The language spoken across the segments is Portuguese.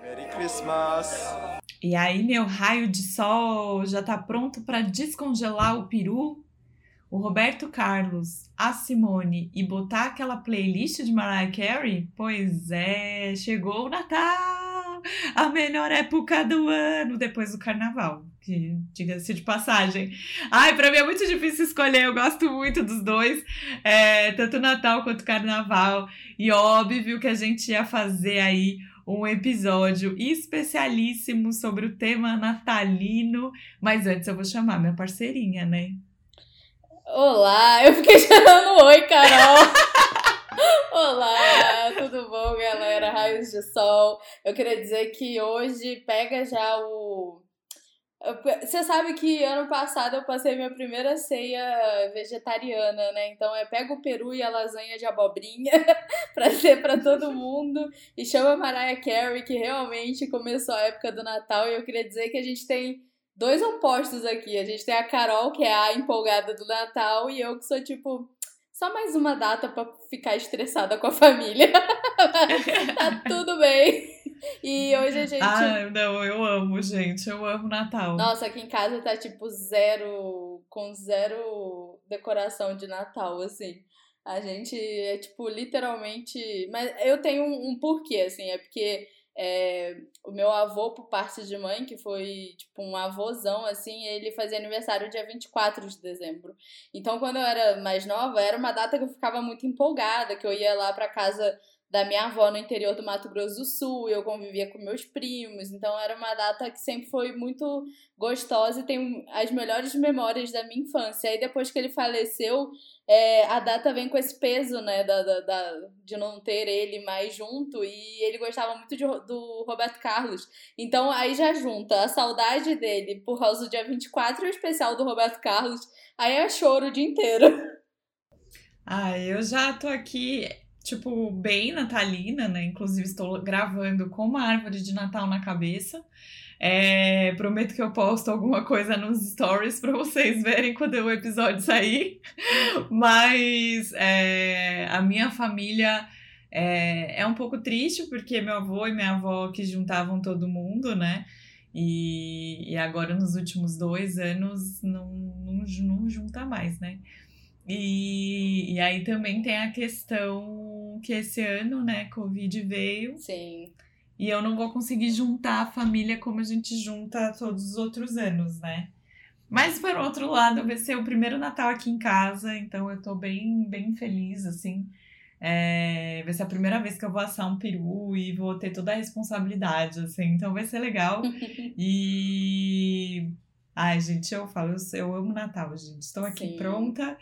Merry Christmas! E aí, meu raio de sol já tá pronto para descongelar o peru? O Roberto Carlos, a Simone e botar aquela playlist de Mariah Carey? Pois é, chegou o Natal! A melhor época do ano depois do carnaval. Que diga-se de passagem. Ai, pra mim é muito difícil escolher, eu gosto muito dos dois, é, tanto Natal quanto Carnaval. E óbvio que a gente ia fazer aí um episódio especialíssimo sobre o tema natalino. Mas antes eu vou chamar minha parceirinha, né? Olá, eu fiquei chamando oi, Carol. Olá, tudo bom, galera? Raios de Sol. Eu queria dizer que hoje pega já o você sabe que ano passado eu passei minha primeira ceia vegetariana, né? Então é pega o peru e a lasanha de abobrinha pra ser pra todo mundo. E chama Mariah Carey, que realmente começou a época do Natal. E eu queria dizer que a gente tem dois opostos aqui. A gente tem a Carol, que é a empolgada do Natal, e eu que sou tipo. Só mais uma data para ficar estressada com a família. tá tudo bem. E hoje a gente. Ah, não, eu amo, gente. Eu amo Natal. Nossa, aqui em casa tá tipo zero. Com zero decoração de Natal, assim. A gente é tipo literalmente. Mas eu tenho um, um porquê, assim. É porque é, o meu avô, por parte de mãe, que foi tipo um avôzão, assim, ele fazia aniversário dia 24 de dezembro. Então, quando eu era mais nova, era uma data que eu ficava muito empolgada, que eu ia lá pra casa da minha avó no interior do Mato Grosso do Sul, eu convivia com meus primos, então era uma data que sempre foi muito gostosa e tem as melhores memórias da minha infância. Aí depois que ele faleceu, é, a data vem com esse peso, né, da, da, da, de não ter ele mais junto, e ele gostava muito de, do Roberto Carlos. Então aí já junta a saudade dele por causa do dia 24 e o especial do Roberto Carlos, aí é choro o dia inteiro. Ah, eu já tô aqui tipo, bem natalina, né? Inclusive, estou gravando com uma árvore de Natal na cabeça. É, prometo que eu posto alguma coisa nos stories para vocês verem quando o episódio sair. Mas é, a minha família é, é um pouco triste porque meu avô e minha avó que juntavam todo mundo, né? E, e agora nos últimos dois anos não, não, não junta mais, né? E, e aí também tem a questão que esse ano, né, Covid veio. Sim. E eu não vou conseguir juntar a família como a gente junta todos os outros anos, né? Mas, por outro lado, vai ser o primeiro Natal aqui em casa, então eu tô bem, bem feliz, assim. É, vai ser a primeira vez que eu vou assar um peru e vou ter toda a responsabilidade, assim, então vai ser legal. e. Ai, gente, eu falo, eu, eu amo Natal, gente. Estou aqui Sim. pronta.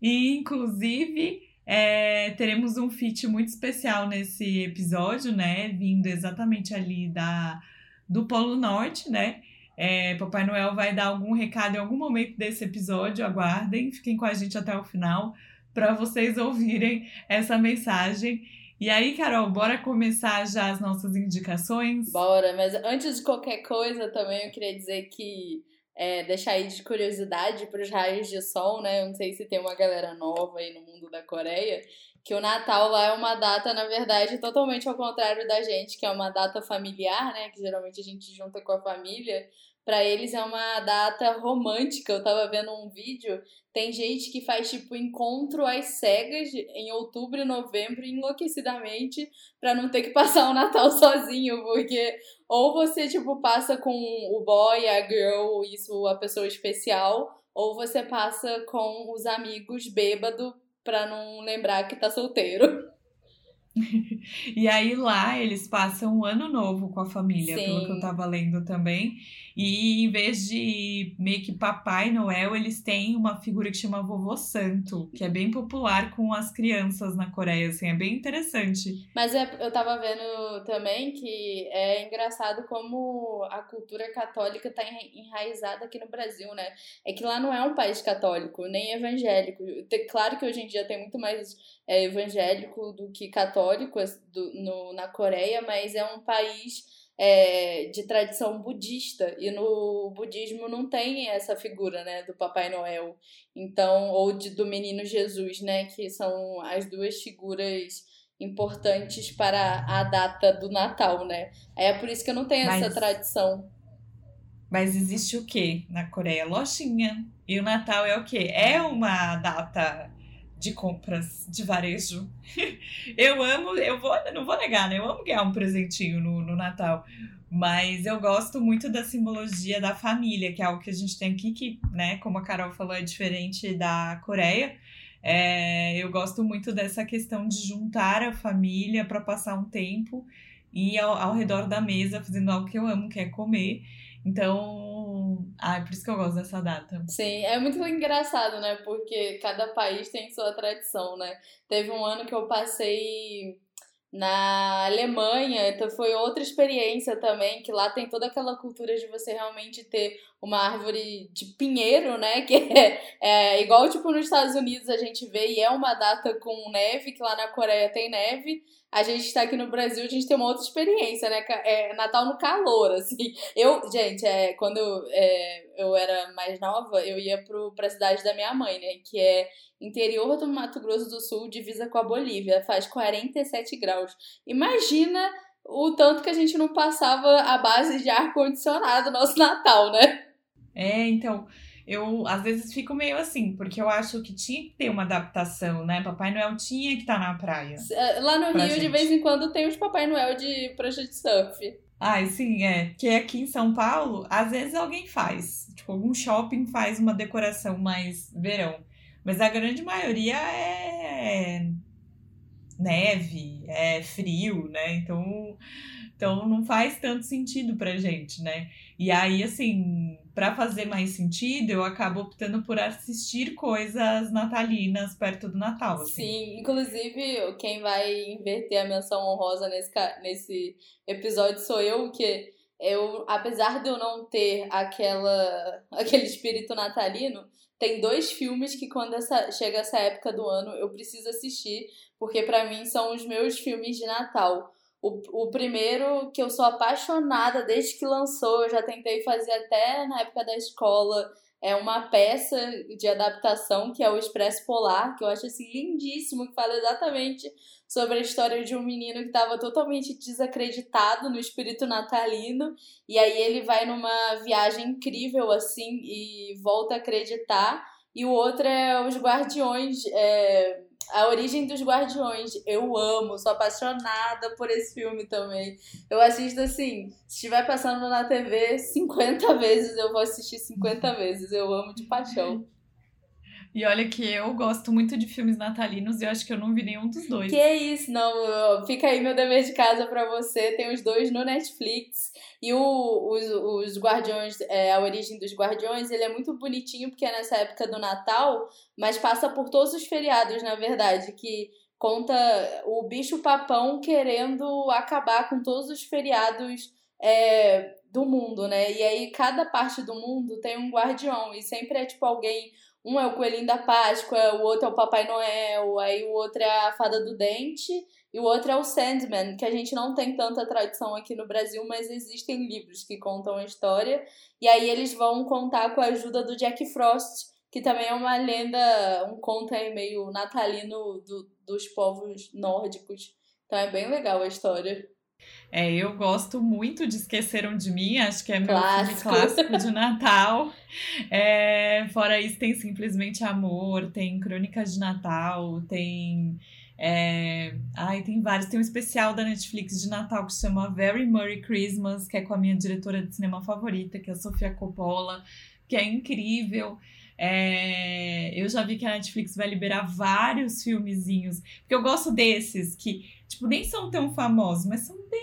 E, inclusive, é, teremos um feat muito especial nesse episódio, né? Vindo exatamente ali da, do Polo Norte, né? É, Papai Noel vai dar algum recado em algum momento desse episódio, aguardem, fiquem com a gente até o final para vocês ouvirem essa mensagem. E aí, Carol, bora começar já as nossas indicações? Bora, mas antes de qualquer coisa também eu queria dizer que é, deixar aí de curiosidade para os raios de sol, né? Eu não sei se tem uma galera nova aí no mundo da Coreia, que o Natal lá é uma data, na verdade, totalmente ao contrário da gente, que é uma data familiar, né? Que geralmente a gente junta com a família para eles é uma data romântica. Eu tava vendo um vídeo, tem gente que faz tipo encontro às cegas em outubro e novembro enlouquecidamente para não ter que passar o Natal sozinho, porque ou você tipo passa com o boy, a girl, isso a pessoa especial, ou você passa com os amigos bêbado para não lembrar que tá solteiro. e aí lá eles passam o ano novo com a família, Sim. pelo que eu tava lendo também. E em vez de meio que Papai Noel, eles têm uma figura que chama Vovô Santo, que é bem popular com as crianças na Coreia, assim, é bem interessante. Mas é, eu tava vendo também que é engraçado como a cultura católica tá enraizada aqui no Brasil, né? É que lá não é um país católico, nem evangélico. Claro que hoje em dia tem muito mais é, evangélico do que católico do, no, na Coreia, mas é um país é, de tradição budista e no budismo não tem essa figura né do Papai Noel então ou de, do Menino Jesus né que são as duas figuras importantes para a data do Natal, né? É por isso que eu não tenho Mas- essa tradição. Mas existe o quê na Coreia? Lojinha. E o Natal é o quê? É uma data de compras de varejo. eu amo, eu vou, não vou negar, né? Eu amo ganhar um presentinho no, no Natal. Mas eu gosto muito da simbologia da família, que é algo que a gente tem aqui, que, né, como a Carol falou, é diferente da Coreia. É, eu gosto muito dessa questão de juntar a família para passar um tempo e ao, ao redor da mesa fazendo algo que eu amo, que é comer. Então, ah, é por isso que eu gosto dessa data. Sim, é muito engraçado, né? Porque cada país tem sua tradição, né? Teve um ano que eu passei na Alemanha, então foi outra experiência também, que lá tem toda aquela cultura de você realmente ter uma árvore de pinheiro, né? Que é, é igual tipo nos Estados Unidos a gente vê, e é uma data com neve, que lá na Coreia tem neve. A gente está aqui no Brasil, a gente tem uma outra experiência, né? É Natal no calor, assim. Eu, gente, é, quando eu, é, eu era mais nova, eu ia pro, pra cidade da minha mãe, né? Que é interior do Mato Grosso do Sul, divisa com a Bolívia. Faz 47 graus. Imagina o tanto que a gente não passava a base de ar-condicionado no nosso Natal, né? É, então, eu às vezes fico meio assim, porque eu acho que tinha que ter uma adaptação, né? Papai Noel tinha que estar na praia. É, Lá no Rio, de gente. vez em quando, tem os Papai Noel de prancha de surf. Ai, sim, é. Que aqui em São Paulo, às vezes alguém faz. Tipo, algum shopping faz uma decoração mais verão. Mas a grande maioria é neve, é frio, né? Então, então não faz tanto sentido pra gente, né? E aí, assim, pra fazer mais sentido, eu acabo optando por assistir coisas natalinas perto do Natal, assim. Sim, inclusive quem vai inverter a menção honrosa nesse, nesse episódio sou eu, que eu, apesar de eu não ter aquela, aquele espírito natalino, tem dois filmes que quando essa, chega essa época do ano eu preciso assistir, porque pra mim são os meus filmes de Natal. O, o primeiro que eu sou apaixonada desde que lançou, eu já tentei fazer até na época da escola, é uma peça de adaptação que é o Expresso Polar, que eu acho assim lindíssimo, que fala exatamente sobre a história de um menino que estava totalmente desacreditado no espírito natalino, e aí ele vai numa viagem incrível assim e volta a acreditar. E o outro é Os Guardiões, é, A Origem dos Guardiões. Eu amo, sou apaixonada por esse filme também. Eu assisto assim, se estiver passando na TV 50 vezes, eu vou assistir 50 vezes. Eu amo de paixão. E olha que eu gosto muito de filmes natalinos e eu acho que eu não vi nenhum dos dois. Que isso, não. Fica aí meu dever de casa pra você. Tem os dois no Netflix. E o, os, os Guardiões, é, a origem dos Guardiões, ele é muito bonitinho porque é nessa época do Natal, mas passa por todos os feriados, na verdade, que conta o bicho papão querendo acabar com todos os feriados é, do mundo, né? E aí cada parte do mundo tem um guardião e sempre é tipo alguém um é o coelhinho da Páscoa, o outro é o Papai Noel, aí o outro é a Fada do Dente e o outro é o Sandman, que a gente não tem tanta tradição aqui no Brasil, mas existem livros que contam a história. E aí eles vão contar com a ajuda do Jack Frost, que também é uma lenda, um conto aí meio natalino do, dos povos nórdicos. Então é bem legal a história. É, eu gosto muito de Esqueceram de Mim, acho que é meu Clássico. filme clássico de Natal. É, fora isso, tem Simplesmente Amor, tem Crônicas de Natal, tem. É, ai, tem vários. Tem um especial da Netflix de Natal que se chama Very Merry Christmas, que é com a minha diretora de cinema favorita, que é a Sofia Coppola, que é incrível. É, eu já vi que a Netflix vai liberar vários filmezinhos, porque eu gosto desses que, tipo, nem são tão famosos, mas são bem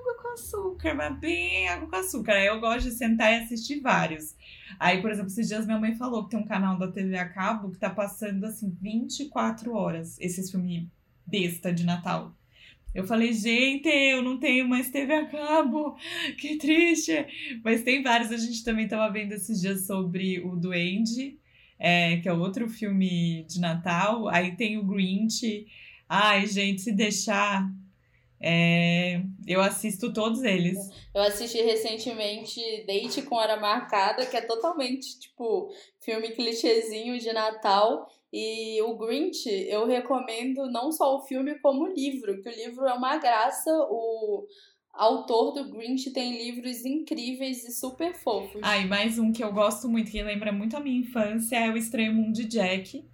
água com açúcar, mas bem água com açúcar. Aí eu gosto de sentar e assistir vários. Aí, por exemplo, esses dias minha mãe falou que tem um canal da TV a cabo que tá passando, assim, 24 horas esses filmes besta de Natal. Eu falei, gente, eu não tenho mais TV a cabo, que triste. Mas tem vários, a gente também tava vendo esses dias sobre o Duende, é, que é outro filme de Natal. Aí tem o Grinch. Ai, gente, se deixar, é, eu assisto todos eles. Eu assisti recentemente Date com Hora Marcada, que é totalmente, tipo, filme clichêzinho de Natal. E o Grinch, eu recomendo não só o filme, como o livro, que o livro é uma graça. O autor do Grinch tem livros incríveis e super fofos. Ah, e mais um que eu gosto muito, que lembra muito a minha infância, é O Estranho Mundo de Jack.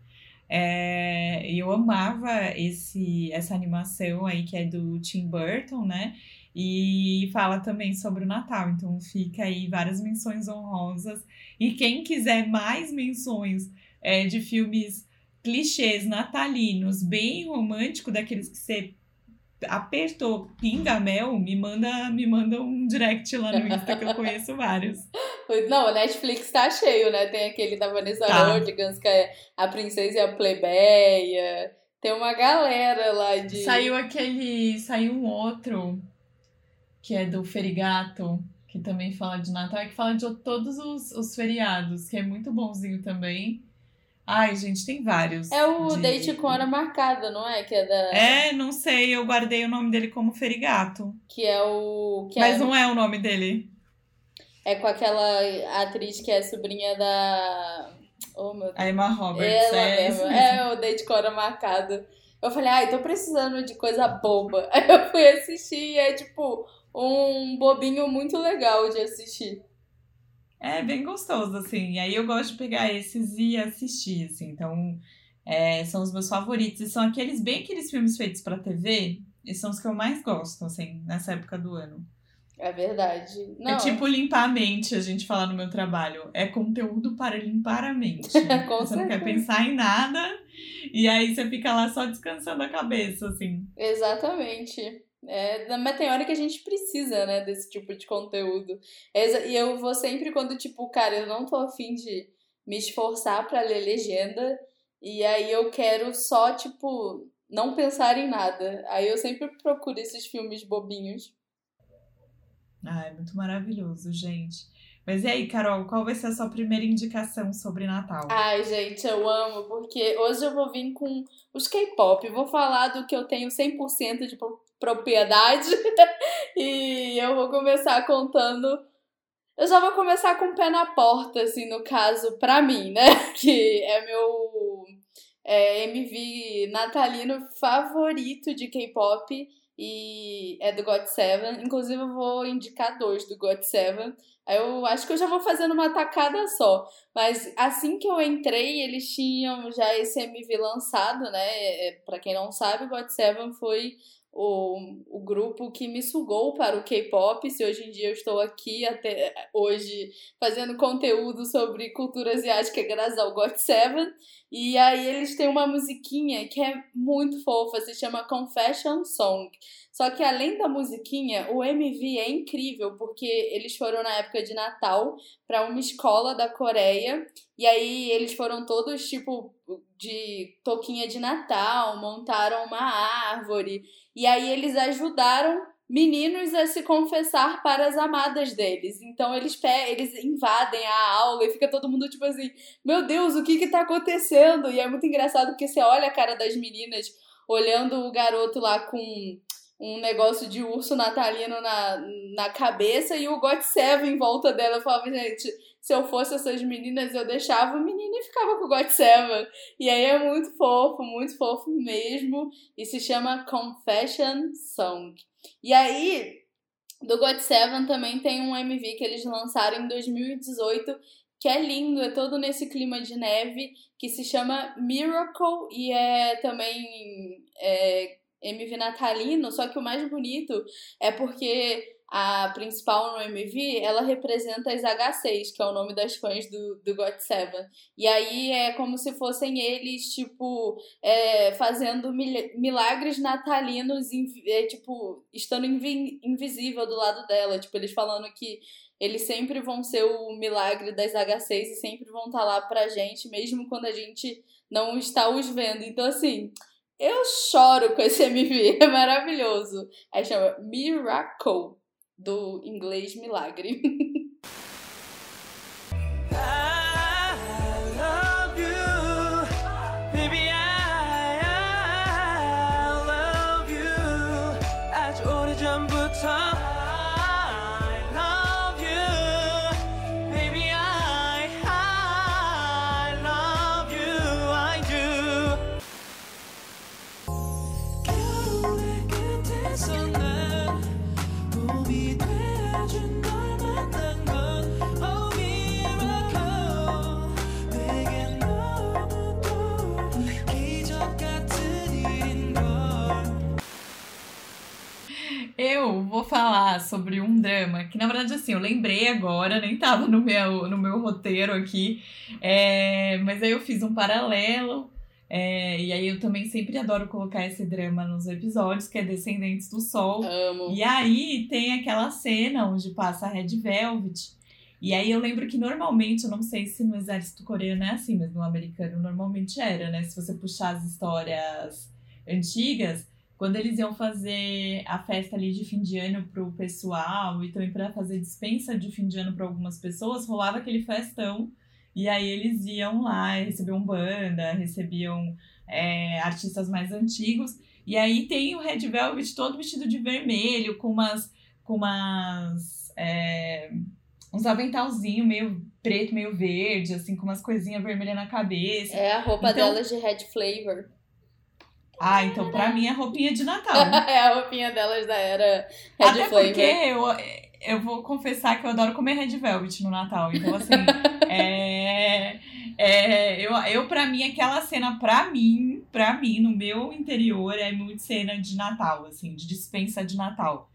É, eu amava esse, essa animação aí que é do Tim Burton, né? E fala também sobre o Natal. Então fica aí várias menções honrosas. E quem quiser mais menções é, de filmes clichês natalinos, bem romântico, daqueles que você apertou pinga mel, me manda, me manda um direct lá no Insta que eu conheço vários. Não, o Netflix tá cheio, né? Tem aquele da Vanessa tá. Rodgers, que é a princesa e a plebeia. Tem uma galera lá de. Saiu aquele. Saiu um outro que é do Ferigato, que também fala de Natal, que fala de todos os, os feriados, que é muito bonzinho também. Ai, gente, tem vários. É o de... Date com Hora Marcada, não é? Que é da. É, não sei, eu guardei o nome dele como Ferigato. Que é o. Que Mas é... não é o nome dele. É com aquela atriz que é sobrinha da. Oh, meu Deus. A Emma Roberts. Ela é, mesmo. é o Date com Hora Marcada. Eu falei, ai, tô precisando de coisa boba. Aí eu fui assistir e é tipo um bobinho muito legal de assistir. É bem gostoso, assim. E aí eu gosto de pegar esses e assistir, assim. Então, é, são os meus favoritos. E são aqueles, bem aqueles filmes feitos pra TV. E são os que eu mais gosto, assim, nessa época do ano. É verdade. É não, é tipo limpar a mente, a gente fala no meu trabalho. É conteúdo para limpar a mente. Com você não quer pensar em nada. E aí você fica lá só descansando a cabeça, assim. Exatamente. É, mas tem hora que a gente precisa, né, desse tipo de conteúdo. E eu vou sempre quando, tipo, cara, eu não tô afim de me esforçar para ler legenda. E aí eu quero só, tipo, não pensar em nada. Aí eu sempre procuro esses filmes bobinhos. É muito maravilhoso, gente. Mas e aí, Carol, qual vai ser a sua primeira indicação sobre Natal? Ai, gente, eu amo, porque hoje eu vou vir com os K-pop. Vou falar do que eu tenho 100% de propriedade. e eu vou começar contando. Eu já vou começar com o pé na porta, assim, no caso, pra mim, né? Que é meu é, MV natalino favorito de K-pop e é do God Seven. Inclusive, eu vou indicar dois do God Seven. Eu acho que eu já vou fazendo uma tacada só. Mas assim que eu entrei, eles tinham já esse MV lançado, né? É, pra quem não sabe, God Seven foi o, o grupo que me sugou para o K-pop. Se hoje em dia eu estou aqui até hoje fazendo conteúdo sobre cultura asiática graças ao GOT7. E aí eles têm uma musiquinha que é muito fofa, se chama Confession Song. Só que além da musiquinha, o MV é incrível, porque eles foram na época de Natal para uma escola da Coreia, e aí eles foram todos tipo de toquinha de Natal, montaram uma árvore, e aí eles ajudaram meninos a se confessar para as amadas deles. Então eles eles invadem a aula e fica todo mundo tipo assim: "Meu Deus, o que que tá acontecendo?" E é muito engraçado porque você olha a cara das meninas olhando o garoto lá com um negócio de urso natalino na, na cabeça e o God Seven em volta dela. Eu falava, gente, se eu fosse essas meninas, eu deixava o menino e ficava com o God Seven. E aí é muito fofo, muito fofo mesmo. E se chama Confession Song. E aí, do God Seven também tem um MV que eles lançaram em 2018 que é lindo, é todo nesse clima de neve, que se chama Miracle e é também é, MV natalino, só que o mais bonito é porque a principal no MV, ela representa as H6, que é o nome das fãs do, do God Seven. E aí é como se fossem eles, tipo, é, fazendo milagres natalinos, é, tipo, estando invi invisível do lado dela. Tipo, eles falando que eles sempre vão ser o milagre das H6 e sempre vão estar tá lá pra gente, mesmo quando a gente não está os vendo. Então, assim, eu choro com esse MV, é maravilhoso. Aí chama Miracle, do inglês milagre. I love you, baby. Verdade, assim, eu lembrei agora, nem tava no meu, no meu roteiro aqui, é, mas aí eu fiz um paralelo. É, e aí eu também sempre adoro colocar esse drama nos episódios, que é Descendentes do Sol. Amo. E aí tem aquela cena onde passa a Red Velvet. E aí eu lembro que normalmente, eu não sei se no exército coreano é assim, mas no americano normalmente era, né? Se você puxar as histórias antigas, quando eles iam fazer a festa ali de fim de ano pro pessoal e também para fazer dispensa de fim de ano para algumas pessoas, rolava aquele festão e aí eles iam lá, recebiam banda, recebiam é, artistas mais antigos. E aí tem o Red Velvet todo vestido de vermelho, com umas. com umas. É, uns aventalzinhos meio preto, meio verde, assim, com umas coisinhas vermelhas na cabeça. É a roupa Então- delas de red flavor. Ah, então pra mim é roupinha de Natal. é a roupinha delas da era red Até flavor. porque eu, eu vou confessar que eu adoro comer Red Velvet no Natal. Então, assim, é, é, eu, eu, pra mim, aquela cena, pra mim, pra mim, no meu interior, é muito cena de Natal, assim, de dispensa de Natal.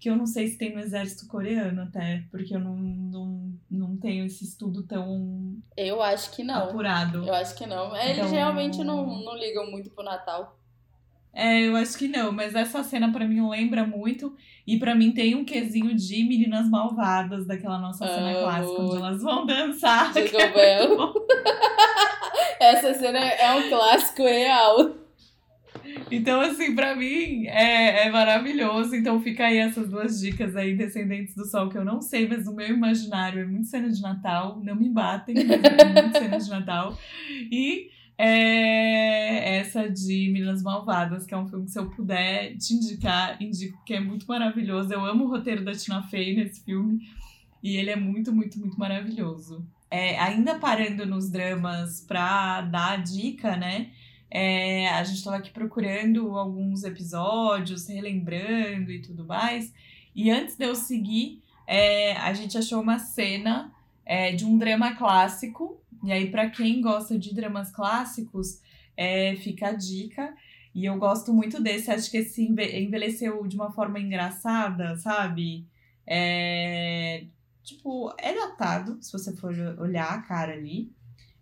Que eu não sei se tem no exército coreano até, porque eu não, não, não tenho esse estudo tão Eu acho que não. apurado. Eu acho que não. Eles Então- realmente não, não ligam muito pro Natal. É, eu acho que não, mas essa cena pra mim lembra muito. E pra mim tem um quesinho de Meninas Malvadas, daquela nossa cena Amo. clássica, onde elas vão dançar. Jingle que é Bell. Essa cena é um clássico real. Então, assim, pra mim é, é maravilhoso. Então fica aí essas duas dicas aí, Descendentes do Sol, que eu não sei, mas no meu imaginário é muito cena de Natal. Não me batem, mas é muito cena de Natal. E é, essa de Meninas Malvadas, que é um filme que se eu puder te indicar, indico que é muito maravilhoso. Eu amo o roteiro da Tina Fey nesse filme. E ele é muito, muito, muito maravilhoso. É, ainda parando nos dramas pra dar a dica, né? É, a gente estava aqui procurando alguns episódios, relembrando e tudo mais. E antes de eu seguir, é, a gente achou uma cena é, de um drama clássico. E aí, para quem gosta de dramas clássicos, é, fica a dica. E eu gosto muito desse. Acho que esse enve- envelheceu de uma forma engraçada, sabe? É, tipo, é datado, se você for olhar a cara ali.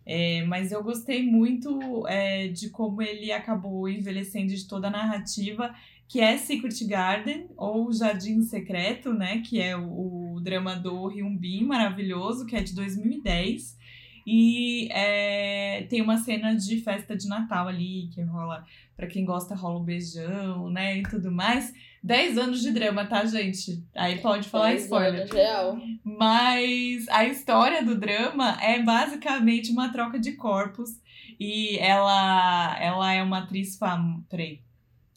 É, mas eu gostei muito é, de como ele acabou envelhecendo de toda a narrativa, que é Secret Garden, ou Jardim Secreto, né? Que é o, o drama do Hyun Bin, maravilhoso, que é de 2010. E é, tem uma cena de festa de Natal ali, que rola, pra quem gosta, rola um beijão, né? E tudo mais. 10 anos de drama, tá, gente? Aí pode falar spoiler. anos, real. Mas a história do drama é basicamente uma troca de corpos. E ela, ela é uma atriz famosa. Peraí.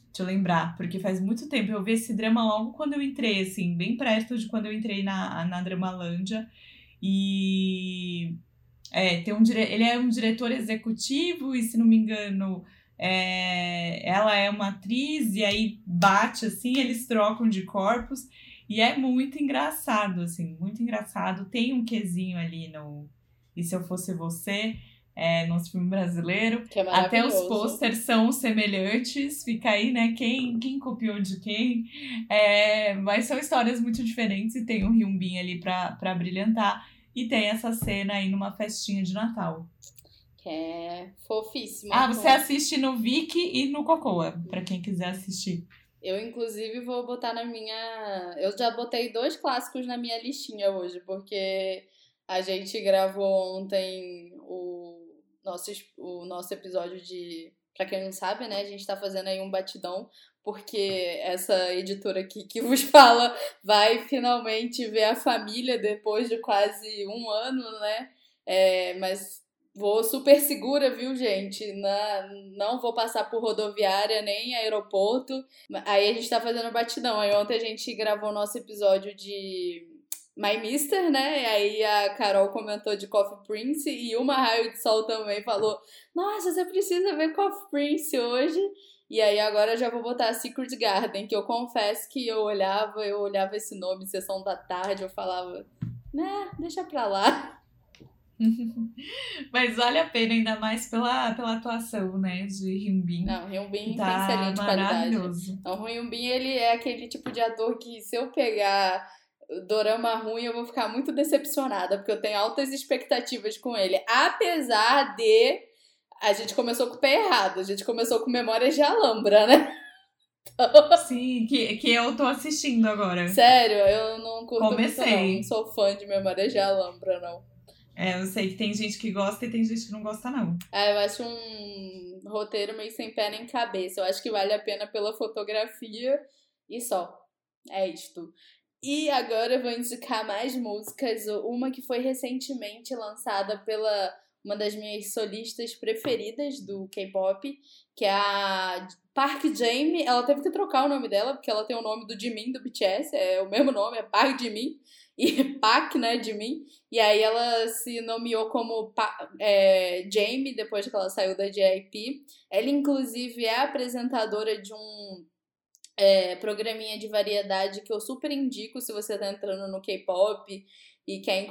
Deixa eu lembrar, porque faz muito tempo. Eu vi esse drama logo quando eu entrei, assim, bem perto de quando eu entrei na, na Dramalândia. E. É, tem um dire... ele é um diretor executivo, e se não me engano, é, ela é uma atriz, e aí bate assim, eles trocam de corpos. E é muito engraçado, assim, muito engraçado. Tem um quesinho ali no E Se Eu Fosse Você, é, nosso filme brasileiro. É Até os posters são semelhantes, fica aí, né? Quem, quem copiou de quem. É, mas são histórias muito diferentes e tem um Hyun Bin ali pra brilhantar. E tem essa cena aí numa festinha de Natal. Que é fofíssimo. Ah, você assiste no Viki e no Cocoa, pra quem quiser assistir. Eu, inclusive, vou botar na minha. Eu já botei dois clássicos na minha listinha hoje, porque a gente gravou ontem o nosso, o nosso episódio de. Pra quem não sabe, né? A gente tá fazendo aí um batidão, porque essa editora aqui que vos fala vai finalmente ver a família depois de quase um ano, né? É, mas Vou super segura, viu, gente? Na, não vou passar por rodoviária nem aeroporto. Aí a gente tá fazendo batidão. Aí ontem a gente gravou o nosso episódio de My Mister, né? E aí a Carol comentou de Coffee Prince e uma raio de sol também falou: Nossa, você precisa ver Coffee Prince hoje. E aí agora já vou botar Secret Garden, que eu confesso que eu olhava, eu olhava esse nome, sessão da tarde, eu falava, né, deixa pra lá. Mas vale a pena, ainda mais pela, pela atuação, né, de Hyunbin. Não, Hyunbin Tá tem excelente qualidade. Não, o Hyunbin, ele é aquele tipo de ator que se eu pegar dorama ruim, eu vou ficar muito decepcionada, porque eu tenho altas expectativas com ele. Apesar de a gente começou com o pé errado, a gente começou com Memórias de Alhambra, né? Sim, que, que eu tô assistindo agora. Sério, eu não curto Comecei. muito, não. Não sou fã de Memórias de Alhambra, não. É, eu sei que tem gente que gosta e tem gente que não gosta, não. Ah, eu acho um roteiro meio sem pé nem cabeça. Eu acho que vale a pena pela fotografia e só. É isto. E agora eu vou indicar mais músicas. Uma que foi recentemente lançada pela uma das minhas solistas preferidas do K-pop, que é a Park Jamie. Ela teve que trocar o nome dela, porque ela tem o nome do Jimin do BTS, é o mesmo nome, é Park Jimin. E Park, né, Jimin. E aí ela se nomeou como Pa- é, Jamie depois que ela saiu da JYP. Ela, inclusive, é apresentadora de um é, programinha de variedade que eu super indico se você tá entrando no K-pop e quer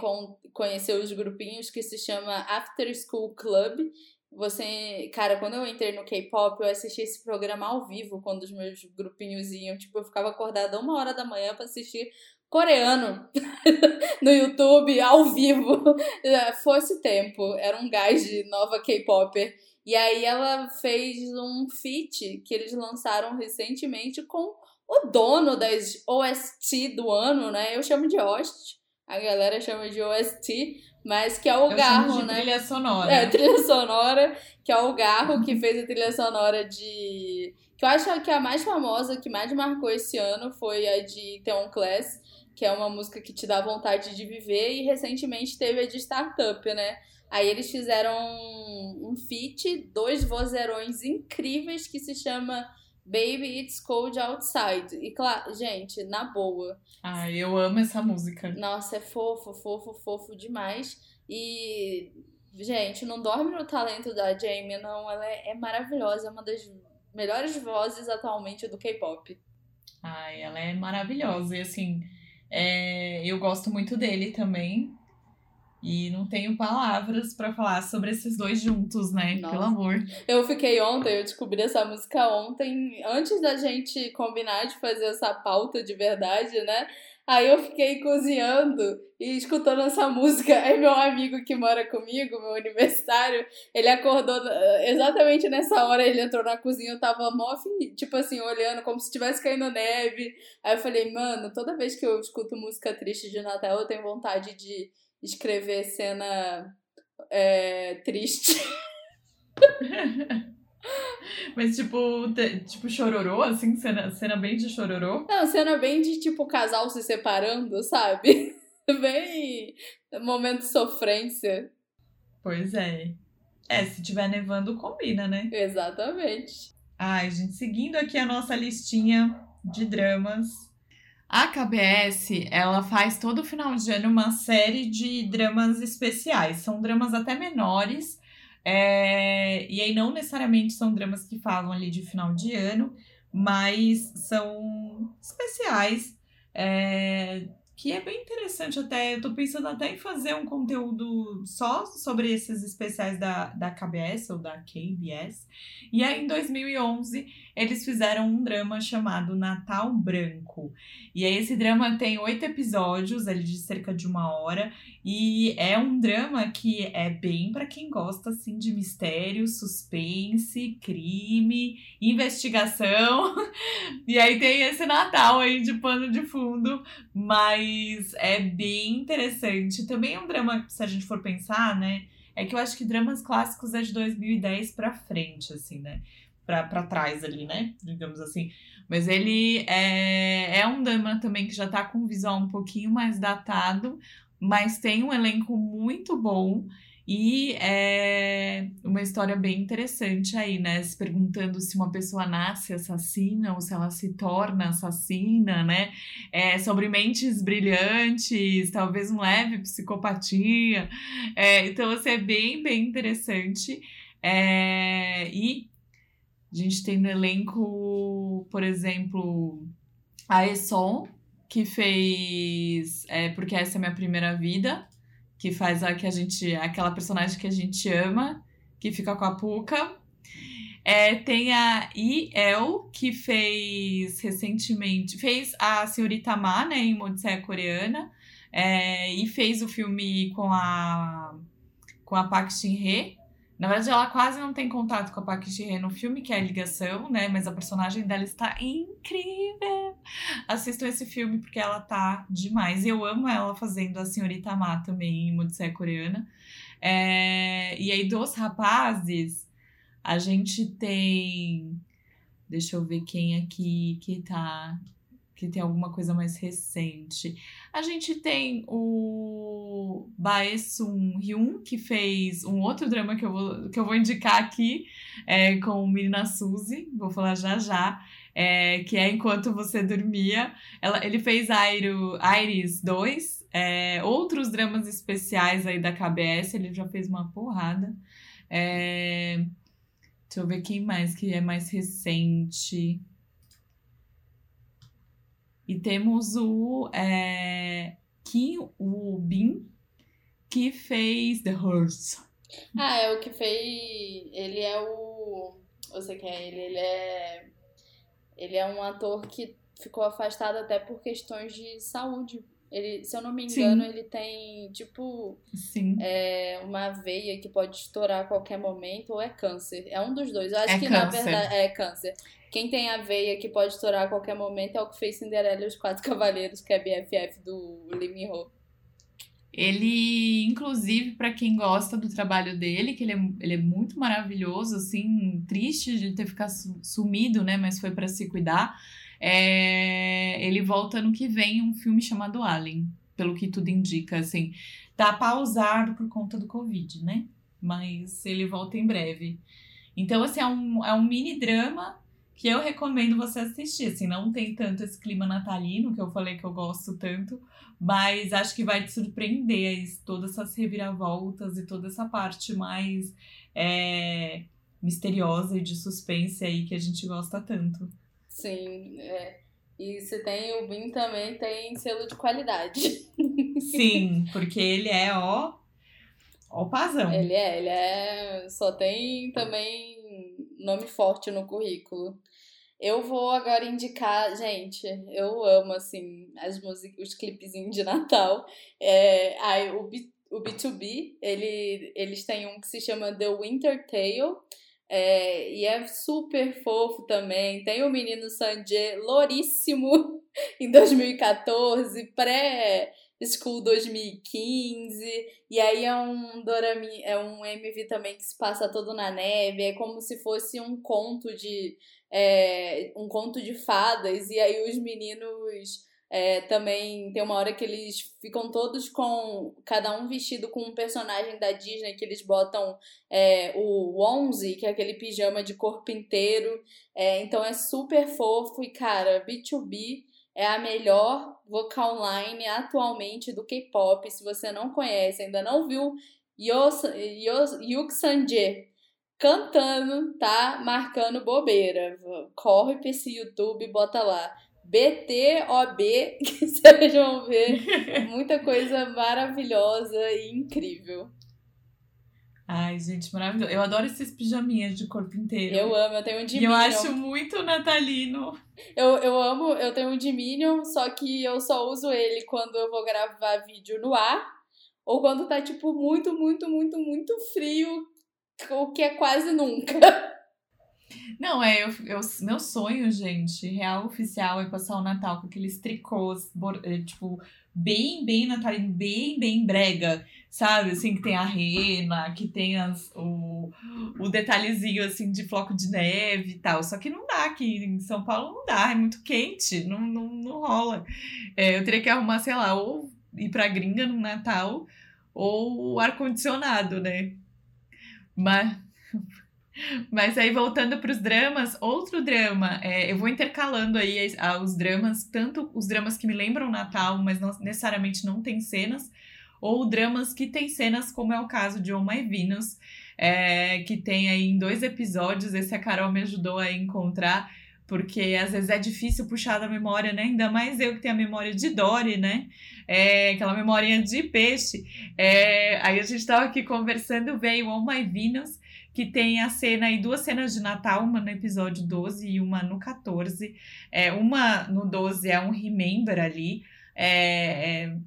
conhecer os grupinhos, que se chama After School Club. Você, cara, quando eu entrei no K-pop, eu assisti esse programa ao vivo quando os meus grupinhos iam. Tipo, eu ficava acordada uma hora da manhã pra assistir coreano no YouTube, ao vivo. Fosse tempo, era um gás de nova K-popper. E aí ela fez um feat que eles lançaram recentemente com o dono das OST do ano, né? Eu chamo de OST, a galera chama de OST, mas que é o Eu Garro, né? trilha sonora. É, trilha sonora, que é o Garro, que fez a trilha sonora de. Que eu acho que a mais famosa, que mais marcou esse ano, foi a de Theon Class, que é uma música que te dá vontade de viver, e recentemente teve a de Startup, né? Aí eles fizeram um, um feat, dois vozeirões incríveis que se chama Baby It's Cold Outside. E claro, gente, na boa, Ai, eu amo essa música. nossa, é fofo, fofo, fofo demais. E, gente, não dorme no talento da Jamie, não. Ela é, é maravilhosa, é uma das melhores vozes atualmente do K-pop. Ai, ela é maravilhosa. E assim, é, eu gosto muito dele também. E não tenho palavras pra falar sobre esses dois juntos, né? Nossa. Pelo amor. Eu fiquei ontem, eu descobri essa música ontem, antes da gente combinar de fazer essa pauta de verdade, né? Aí eu fiquei cozinhando e escutando essa música. Aí meu amigo que mora comigo, meu universitário, ele acordou exatamente nessa hora, ele entrou na cozinha, eu tava mó, tipo assim, olhando como se tivesse caindo neve. Aí eu falei, mano, toda vez que eu escuto música triste de Natal, eu tenho vontade de escrever cena é, triste. Mas tipo, te- tipo chororô, assim, cena, cena bem de chororô. Não, cena bem de tipo casal se separando, sabe? Bem momento de sofrência. Pois é. É, se tiver nevando, combina, né? Exatamente. Ai, gente, seguindo aqui a nossa listinha de dramas. A KBS, ela faz todo final de ano uma série de dramas especiais. São dramas até menores. é, E aí não necessariamente são dramas que falam ali de final de ano, mas são especiais. é, Que é bem interessante até. Eu tô pensando até em fazer um conteúdo só sobre esses especiais da, da KBS ou da KBS. E aí, em 2011, eles fizeram um drama chamado Natal Branco. E aí, esse drama tem oito episódios, ele de cerca de uma hora. E é um drama que é bem para quem gosta, assim, de mistério, suspense, crime, investigação. E aí tem esse Natal aí de pano de fundo. Mas é bem interessante. Também é um drama, se a gente for pensar, né? É que eu acho que dramas clássicos é de 2010 pra frente, assim, né? Pra, pra trás ali, né? Digamos assim. Mas ele é, é um drama também que já tá com um visual um pouquinho mais datado, mas tem um elenco muito bom e é uma história bem interessante aí, né? Se perguntando se uma pessoa nasce assassina ou se ela se torna assassina, né? É, sobre mentes brilhantes, talvez um leve psicopatia. É, então, assim, é bem, bem interessante. É, e a gente tem no elenco, por exemplo, a Esson, que fez é, Porque Essa é Minha Primeira Vida, que faz a que a gente. aquela personagem que a gente ama, que fica com a Puka. É, tem a I.El, que fez recentemente. fez a Senhorita Ma, né, em Odisseia Coreana. É, e fez o filme com a. com a Park Shin-hye. Na verdade, ela quase não tem contato com a Park Shin-hye no filme, que é a ligação, né? Mas a personagem dela está incrível. Assistam esse filme porque ela tá demais. Eu amo ela fazendo a Senhorita Ma também em Odisseia Coreana. É... E aí, dos rapazes, a gente tem. Deixa eu ver quem aqui que tá. Que tem alguma coisa mais recente. A gente tem o Bae Sun Hyun, que fez um outro drama que eu vou, que eu vou indicar aqui, é, com Menina Suzy, vou falar já já, é, que é Enquanto Você Dormia. Ela, ele fez Airo, Iris 2, é, outros dramas especiais aí da KBS, ele já fez uma porrada. É, deixa eu ver quem mais que é mais recente. E temos o é, Kim Woo Bin, que fez The Hearst. Ah, é o que fez. Ele é o. Você quem é ele? Ele é. Ele é um ator que ficou afastado até por questões de saúde. Ele, se eu não me engano, Sim. ele tem, tipo, Sim. É, uma veia que pode estourar a qualquer momento, ou é câncer. É um dos dois. Eu acho é que, câncer. na verdade, é câncer. Quem tem a veia que pode estourar a qualquer momento é o que fez Cinderela e os Quatro Cavaleiros, que é BFF do Lee Ho. Ele, inclusive, para quem gosta do trabalho dele, que ele é, ele é muito maravilhoso, assim, triste de ter ficado sumido, né? Mas foi para se cuidar. É, ele volta no que vem um filme chamado Alien, pelo que tudo indica, assim. Tá pausado por conta do Covid, né? Mas ele volta em breve. Então, assim, é um, é um mini drama que eu recomendo você assistir. Assim, não tem tanto esse clima natalino que eu falei que eu gosto tanto, mas acho que vai te surpreender todas essas reviravoltas e toda essa parte mais é, misteriosa e de suspense aí que a gente gosta tanto. Sim, é. E se tem o Bin também tem selo de qualidade. Sim, porque ele é ó, ó pazão. Ele é, ele é, só tem também nome forte no currículo. Eu vou agora indicar, gente, eu amo, assim, as músicas, os clipezinhos de Natal. É, aí, o, B, o B2B, ele, eles têm um que se chama The Winter Tale, é, e é super fofo também. Tem o menino Sanjay, louríssimo, em 2014, pré School 2015, e aí é um dorami, é um MV também que se passa todo na neve, é como se fosse um conto de é, um conto de fadas, e aí os meninos é, também tem uma hora que eles ficam todos com. Cada um vestido com um personagem da Disney, que eles botam é, o Onze, que é aquele pijama de corpo inteiro. É, então é super fofo e, cara, B2B é a melhor vocal line atualmente do K-pop. Se você não conhece, ainda não viu Yuk Sanje cantando, tá marcando bobeira. Corre pra esse YouTube, bota lá. BTOB, que vocês vão ver muita coisa maravilhosa e incrível. Ai, gente, maravilhoso. Eu adoro esses pijaminhas de corpo inteiro. Eu amo, eu tenho um de Minion. eu acho muito natalino. Eu, eu amo, eu tenho um de Minion, só que eu só uso ele quando eu vou gravar vídeo no ar. Ou quando tá, tipo, muito, muito, muito, muito frio, o que é quase nunca. Não, é, eu, eu, meu sonho, gente, real oficial, é passar o Natal com aqueles tricôs, é, tipo, bem, bem natalino, bem, bem brega, sabe? Assim, que tem a rena, que tem as, o, o detalhezinho, assim, de floco de neve e tal. Só que não dá aqui em São Paulo, não dá, é muito quente, não, não, não rola. É, eu teria que arrumar, sei lá, ou ir pra gringa no Natal, ou ar-condicionado, né? Mas... Mas aí, voltando para os dramas, outro drama, é, eu vou intercalando aí os dramas, tanto os dramas que me lembram Natal, mas não necessariamente não tem cenas, ou dramas que tem cenas, como é o caso de Oh My Venus, é, que tem aí em dois episódios, esse a Carol me ajudou a encontrar, porque às vezes é difícil puxar da memória, né? Ainda mais eu que tenho a memória de Dory, né? É, aquela memória de peixe. É, aí a gente estava aqui conversando, veio On My Venus, que tem a cena e duas cenas de Natal, uma no episódio 12 e uma no 14. É, uma no 12 é um Remember ali, é, é,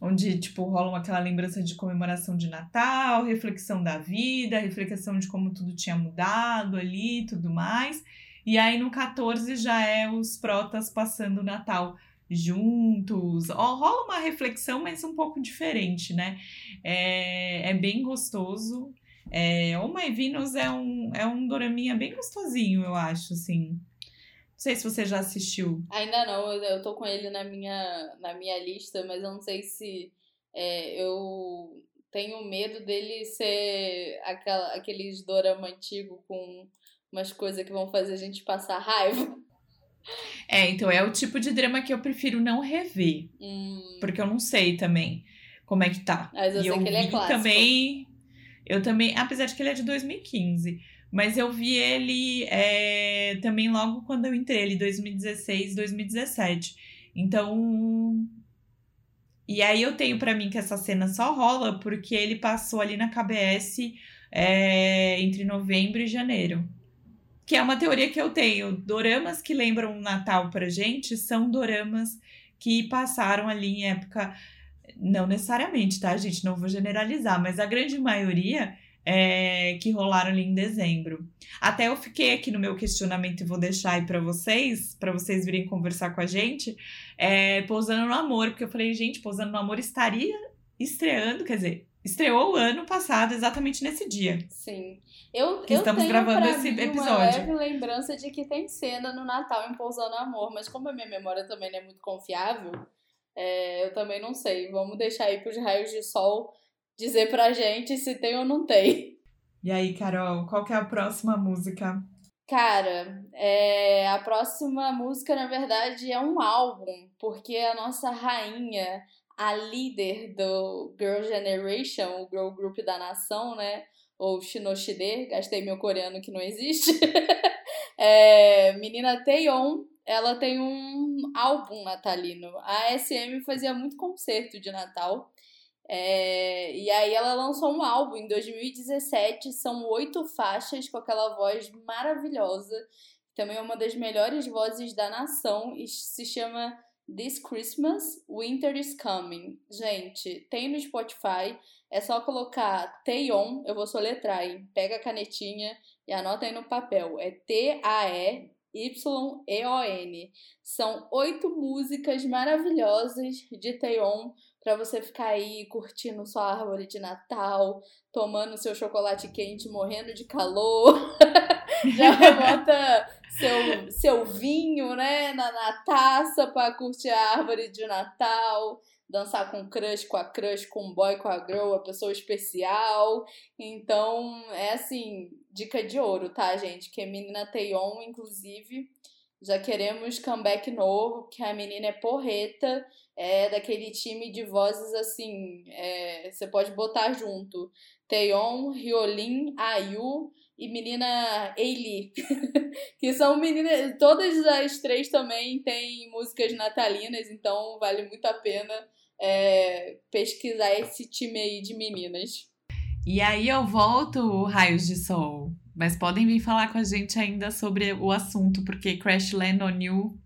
onde tipo rola aquela lembrança de comemoração de Natal, reflexão da vida, reflexão de como tudo tinha mudado ali, tudo mais. E aí no 14 já é os protas passando o Natal juntos. Ó, rola uma reflexão, mas um pouco diferente, né? É, é bem gostoso. É, o My Venus é um, é um doraminha bem gostosinho, eu acho, assim. Não sei se você já assistiu. Ainda não, eu tô com ele na minha, na minha lista, mas eu não sei se é, eu tenho medo dele ser aquela, aqueles dorama antigo com umas coisas que vão fazer a gente passar raiva. É, então é o tipo de drama que eu prefiro não rever. Hum. Porque eu não sei também como é que tá. Mas eu e sei eu que ele é clássico. também. Eu também, apesar de que ele é de 2015, mas eu vi ele é, também logo quando eu entrei, ele 2016, 2017. Então. E aí eu tenho pra mim que essa cena só rola porque ele passou ali na KBS é, entre novembro e janeiro. Que é uma teoria que eu tenho. Doramas que lembram o Natal pra gente são doramas que passaram ali em época. Não necessariamente, tá, gente? Não vou generalizar, mas a grande maioria é, que rolaram ali em dezembro. Até eu fiquei aqui no meu questionamento e vou deixar aí pra vocês, pra vocês virem conversar com a gente, é, Pousando no Amor, porque eu falei, gente, Pousando no Amor estaria estreando, quer dizer, estreou o ano passado, exatamente nesse dia. Sim. Eu, Que eu estamos tenho gravando esse mim uma episódio. leve lembrança de que tem cena no Natal em Pousando Amor, mas como a minha memória também não é muito confiável, é, eu também não sei. Vamos deixar aí pros raios de sol dizer pra gente se tem ou não tem. E aí, Carol, qual que é a próxima música? Cara, é, a próxima música, na verdade, é um álbum, porque a nossa rainha, a líder do Girl Generation, o girl group da nação, né? Ou Shinoshide, gastei meu coreano que não existe. é, menina Taeyeon, ela tem um álbum natalino. A SM fazia muito concerto de Natal. É, e aí ela lançou um álbum em 2017, são oito faixas com aquela voz maravilhosa, também é uma das melhores vozes da nação e se chama This Christmas, Winter is Coming. Gente, tem no Spotify, é só colocar Taeyeon, eu vou soletrar, hein? Pega a canetinha e anota aí no papel, é T-A-E Y-E-O-N. São oito músicas maravilhosas de Taeyeon para você ficar aí curtindo sua árvore de Natal, tomando seu chocolate quente, morrendo de calor. Já bota seu, seu vinho, né, na, na taça para curtir a árvore de Natal, dançar com crush, com a crush, com o boy, com a girl, a pessoa especial. Então, é assim, dica de ouro, tá, gente? Que a menina Taeyeon, inclusive, já queremos comeback novo, que a menina é porreta, é daquele time de vozes assim, é, você pode botar junto. Taeyeon, Hyolin, Ayu e menina Eili. que são meninas, todas as três também têm músicas natalinas, então vale muito a pena é, pesquisar esse time aí de meninas. E aí eu volto, Raios de Sol. Mas podem vir falar com a gente ainda sobre o assunto, porque Crash Land on You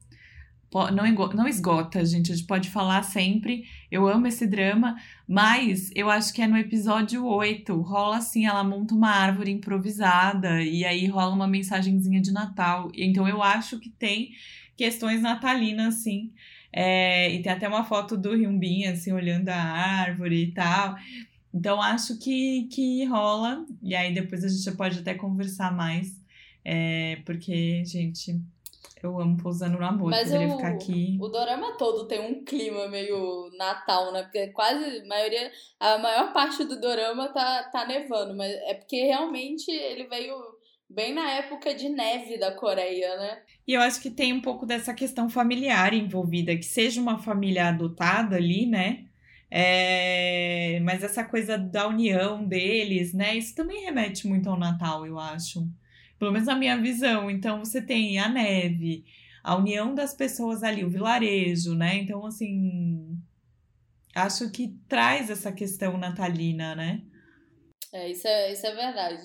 não, esgota, gente. A gente pode falar sempre. Eu amo esse drama, mas eu acho que é no episódio 8. Rola assim, ela monta uma árvore improvisada e aí rola uma mensagenzinha de Natal. Então eu acho que tem questões natalinas, assim. É, e tem até uma foto do Hyunbin, assim, olhando a árvore e tal. Então acho que, que rola. E aí depois a gente pode até conversar mais. É, porque, gente, eu amo pousando no amor. Mas Poderia o- ficar aqui. O dorama todo tem um clima meio Natal, né? Porque quase a maioria, a maior parte do dorama tá, tá nevando, mas é porque realmente ele veio bem na época de neve da Coreia, né? E eu acho que tem um pouco dessa questão familiar envolvida, que seja uma família adotada ali, né? É, Mas essa coisa da união deles, né? Isso também remete muito ao Natal, eu acho. Pelo menos na minha visão. Então você tem a neve, a união das pessoas ali, o vilarejo, né? Então, assim. Acho que traz essa questão natalina, né? É, isso é, isso é verdade.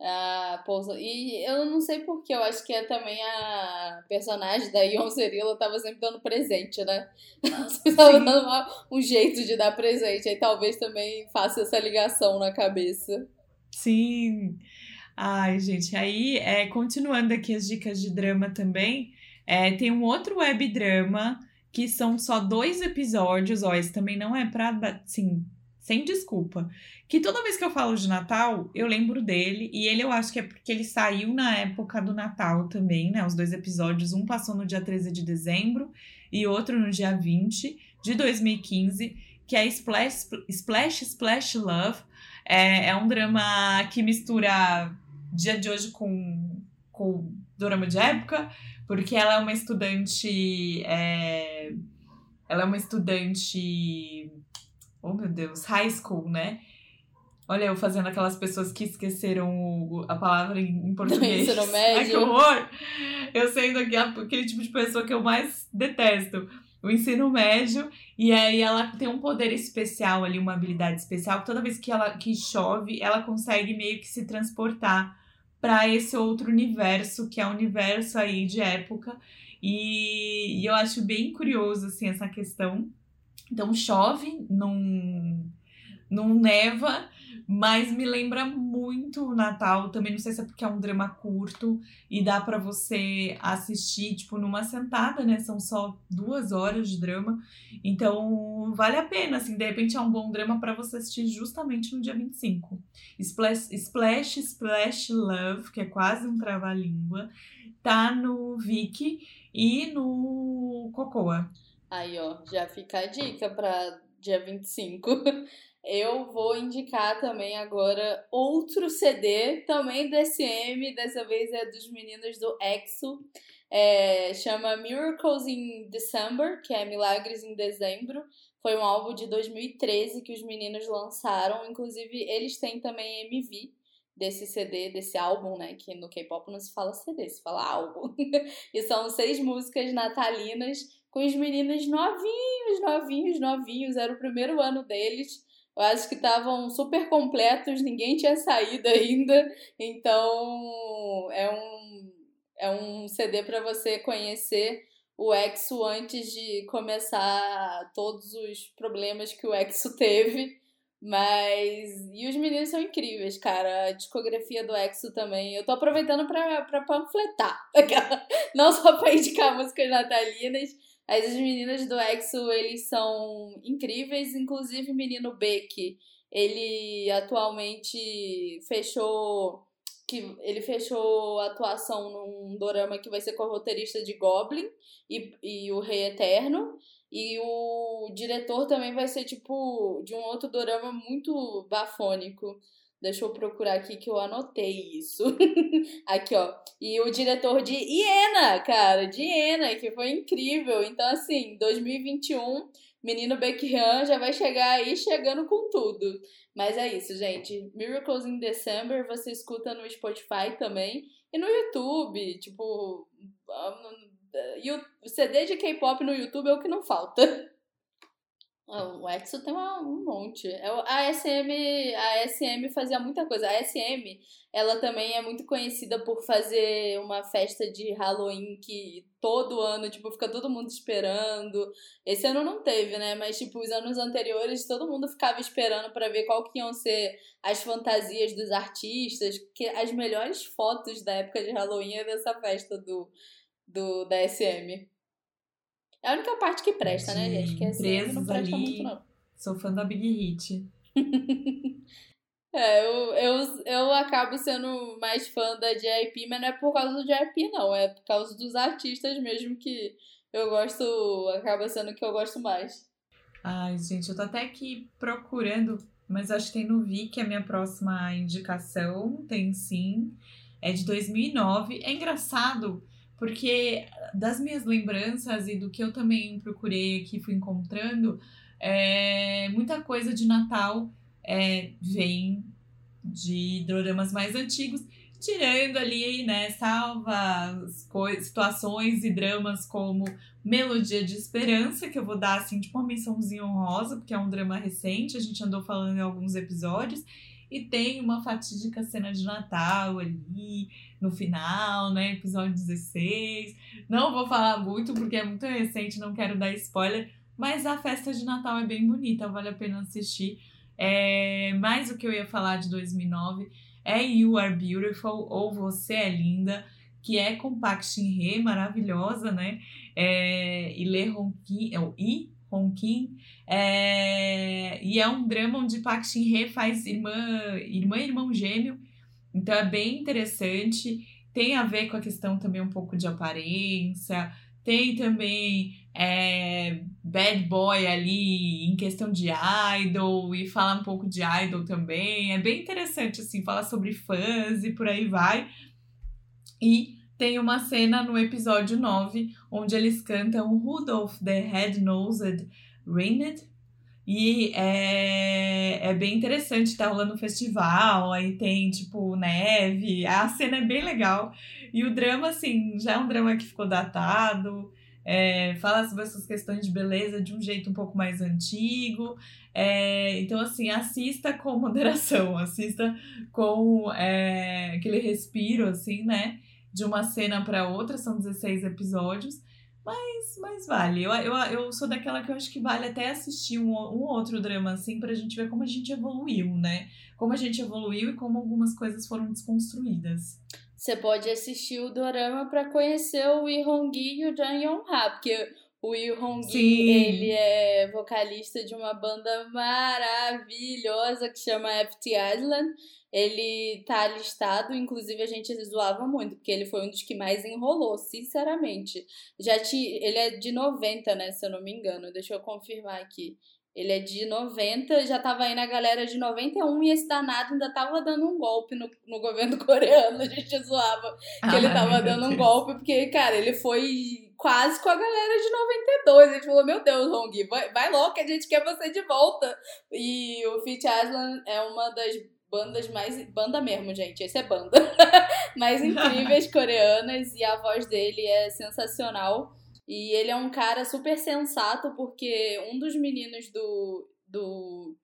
A pousa... E eu não sei porquê, eu acho que é também a personagem da Ion Cerilla tava sempre dando presente, né? tava dando uma, um jeito de dar presente. Aí talvez também faça essa ligação na cabeça. Sim. Ai, gente, aí, é, continuando aqui as dicas de drama também, é, tem um outro web drama que são só dois episódios, ó, esse também não é pra, assim, sem desculpa. Que toda vez que eu falo de Natal, eu lembro dele, e ele eu acho que é porque ele saiu na época do Natal também, né? Os dois episódios, um passou no dia 13 de dezembro e outro no dia 20 de 2015, que é Splash Splash, Splash Love. É, é um drama que mistura dia de hoje com, com drama de época, porque ela é uma estudante. É, ela é uma estudante. Oh meu Deus, high school, né? Olha, eu fazendo aquelas pessoas que esqueceram o, a palavra em, em português. Ensino médio. Ai, que horror! Eu sendo aquele tipo de pessoa que eu mais detesto. O ensino médio. E aí ela tem um poder especial ali, uma habilidade especial. Toda vez que ela que chove, ela consegue meio que se transportar para esse outro universo, que é o universo aí de época. E, e eu acho bem curioso, assim, essa questão. Então, chove, não, não neva, mas me lembra muito o Natal. Também não sei se é porque é um drama curto e dá para você assistir, tipo, numa sentada, né? São só duas horas de drama. Então, vale a pena, assim. De repente é um bom drama para você assistir justamente no dia 25. Splash, Splash, Splash Love, que é quase um trava-língua, tá no Viki e no Cocoa. Aí, ó, já fica a dica pra dia 25. Eu vou indicar também agora outro CD, também do SM, dessa vez é dos meninos do EXO. É, chama Miracles in December, que é Milagres em Dezembro. Foi um álbum de 2013 que os meninos lançaram. Inclusive, eles têm também MV desse CD, desse álbum, né? Que no K-pop não se fala CD, se fala álbum. e são seis músicas natalinas com os meninos novinhos, novinhos, novinhos. Era o primeiro ano deles. Eu acho que estavam super completos, ninguém tinha saído ainda. Então, é um, é um CD para você conhecer o EXO antes de começar todos os problemas que o EXO teve. Mas. E os meninos são incríveis, cara. A discografia do EXO também. Eu tô aproveitando pra panfletar. Não só pra indicar músicas natalinas as meninas do EXO, eles são incríveis, inclusive o menino Beck, ele atualmente fechou que ele fechou atuação num dorama que vai ser com a roteirista de Goblin e, e o Rei Eterno. E o diretor também vai ser tipo de um outro dorama muito bafônico. Deixa eu procurar aqui que eu anotei isso. aqui, ó. E o diretor de Iena, cara, de Iena, que foi incrível. Então, assim, 2021, menino Baekhyun já vai chegar aí chegando com tudo. Mas é isso, gente. Miracles in December você escuta no Spotify também e no YouTube. Tipo, o CD de K-pop no YouTube é o que não falta. O EXO tem uma, um monte. É a SM, a SM fazia muita coisa. A SM, ela também é muito conhecida por fazer uma festa de Halloween que todo ano, tipo, fica todo mundo esperando. Esse ano não teve, né? Mas, tipo, os anos anteriores, todo mundo ficava esperando para ver qual que iam ser as fantasias dos artistas. Que as melhores fotos da época de Halloween é dessa festa do, do da SM. É a única parte que presta, né, gente? Que é não presta ali, muito, não. Sou fã da Big Hit. é, eu, eu, eu acabo sendo mais fã da JYP, mas não é por causa do JYP, não. É por causa dos artistas mesmo que eu gosto, acaba sendo que eu gosto mais. Ai, gente, eu tô até aqui procurando, mas acho que tem no Viki a minha próxima indicação. Tem sim. É de 2009. É engraçado porque das minhas lembranças e do que eu também procurei aqui, fui encontrando, é, muita coisa de Natal é, vem de dramas mais antigos. tirando ali, né, salva situações e dramas como Melodia de Esperança, que eu vou dar assim, tipo uma mençãozinha honrosa, porque é um drama recente, a gente andou falando em alguns episódios, e tem uma fatídica cena de Natal ali no final, né? Episódio 16. Não vou falar muito porque é muito recente, não quero dar spoiler, mas a festa de Natal é bem bonita, vale a pena assistir. É, mais o que eu ia falar de 2009 é You Are Beautiful ou Você é Linda, que é com Park Shin-hye, maravilhosa, né? É, e Lee Hong-kim, é o I Hong-kim, é, e é um drama onde Park Shin-hye faz irmã, irmã e irmão gêmeo, então é bem interessante, tem a ver com a questão também um pouco de aparência, tem também é, bad boy ali em questão de idol e fala um pouco de idol também. É bem interessante, assim, fala sobre fãs e por aí vai. E tem uma cena no episódio 9 onde eles cantam Rudolph the Red-Nosed Reined. E é, é bem interessante, tá rolando um festival, aí tem, tipo, neve, a cena é bem legal. E o drama, assim, já é um drama que ficou datado, é, fala sobre essas questões de beleza de um jeito um pouco mais antigo. É, então, assim, assista com moderação, assista com é, aquele respiro, assim, né? De uma cena para outra, são 16 episódios. Mas, mas vale. Eu, eu, eu sou daquela que eu acho que vale até assistir um, um outro drama assim pra gente ver como a gente evoluiu, né? Como a gente evoluiu e como algumas coisas foram desconstruídas. Você pode assistir o dorama para conhecer o Lee Hong-gi e o Jang Yong-ha, porque o Lee Hong-gi, ele é vocalista de uma banda maravilhosa que chama FT Island ele tá listado, inclusive a gente zoava muito, porque ele foi um dos que mais enrolou, sinceramente. Já te, ele é de 90, né, se eu não me engano. Deixa eu confirmar aqui. Ele é de 90, já tava aí na galera de 91 e esse danado ainda tava dando um golpe no, no governo coreano. A gente zoava que ele tava dando um golpe, porque, cara, ele foi quase com a galera de 92. A gente falou: Meu Deus, Hong, vai, vai logo que a gente quer você de volta. E o Fit Aslan é uma das bandas mais. Banda mesmo, gente. Esse é banda. mais incríveis coreanas e a voz dele é sensacional. E ele é um cara super sensato, porque um dos meninos do, do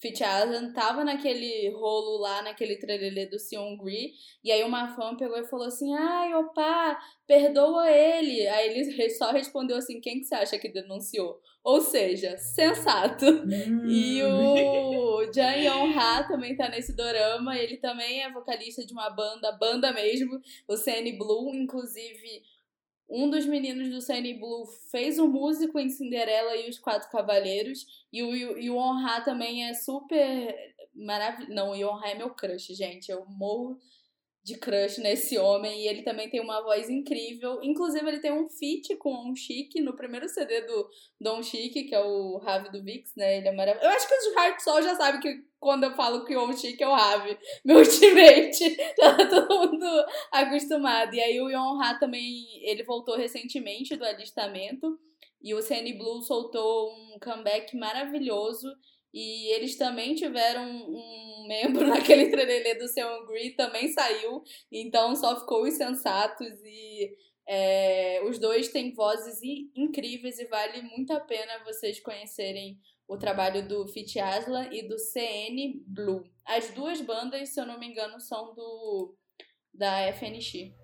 Fit Aslan tava naquele rolo lá, naquele trelelê do Seongri, e aí uma fã pegou e falou assim, ai, opa, perdoa ele. Aí ele só respondeu assim, quem que você acha que denunciou? Ou seja, sensato. Hum. E o Jang Yong-ha também tá nesse dorama, ele também é vocalista de uma banda, banda mesmo, o CN Blue, inclusive um dos meninos do Sunny Blue fez o um músico em Cinderela e os Quatro Cavaleiros. E o, e o Onha também é super maravilhoso. Não, o Onha é meu crush, gente. Eu morro de crush nesse homem. E ele também tem uma voz incrível. Inclusive, ele tem um feat com On Chic no primeiro CD do Don Chic, que é o Ravi do Vix, né? Ele é maravilhoso. Eu acho que os Hard Soul já sabem que quando eu falo que o Chic é o Ravi, meu ultimate. Tá todo mundo acostumado. E aí o Yon Ha também, ele voltou recentemente do alistamento. E o CN Blue soltou um comeback maravilhoso. E eles também tiveram um membro naquele trelelê do Seongri, também saiu. Então só ficou os sensatos e é, os dois têm vozes incríveis e vale muito a pena vocês conhecerem o trabalho do Fit Aslan e do CN Blue. As duas bandas, se eu não me engano, são do da FNX.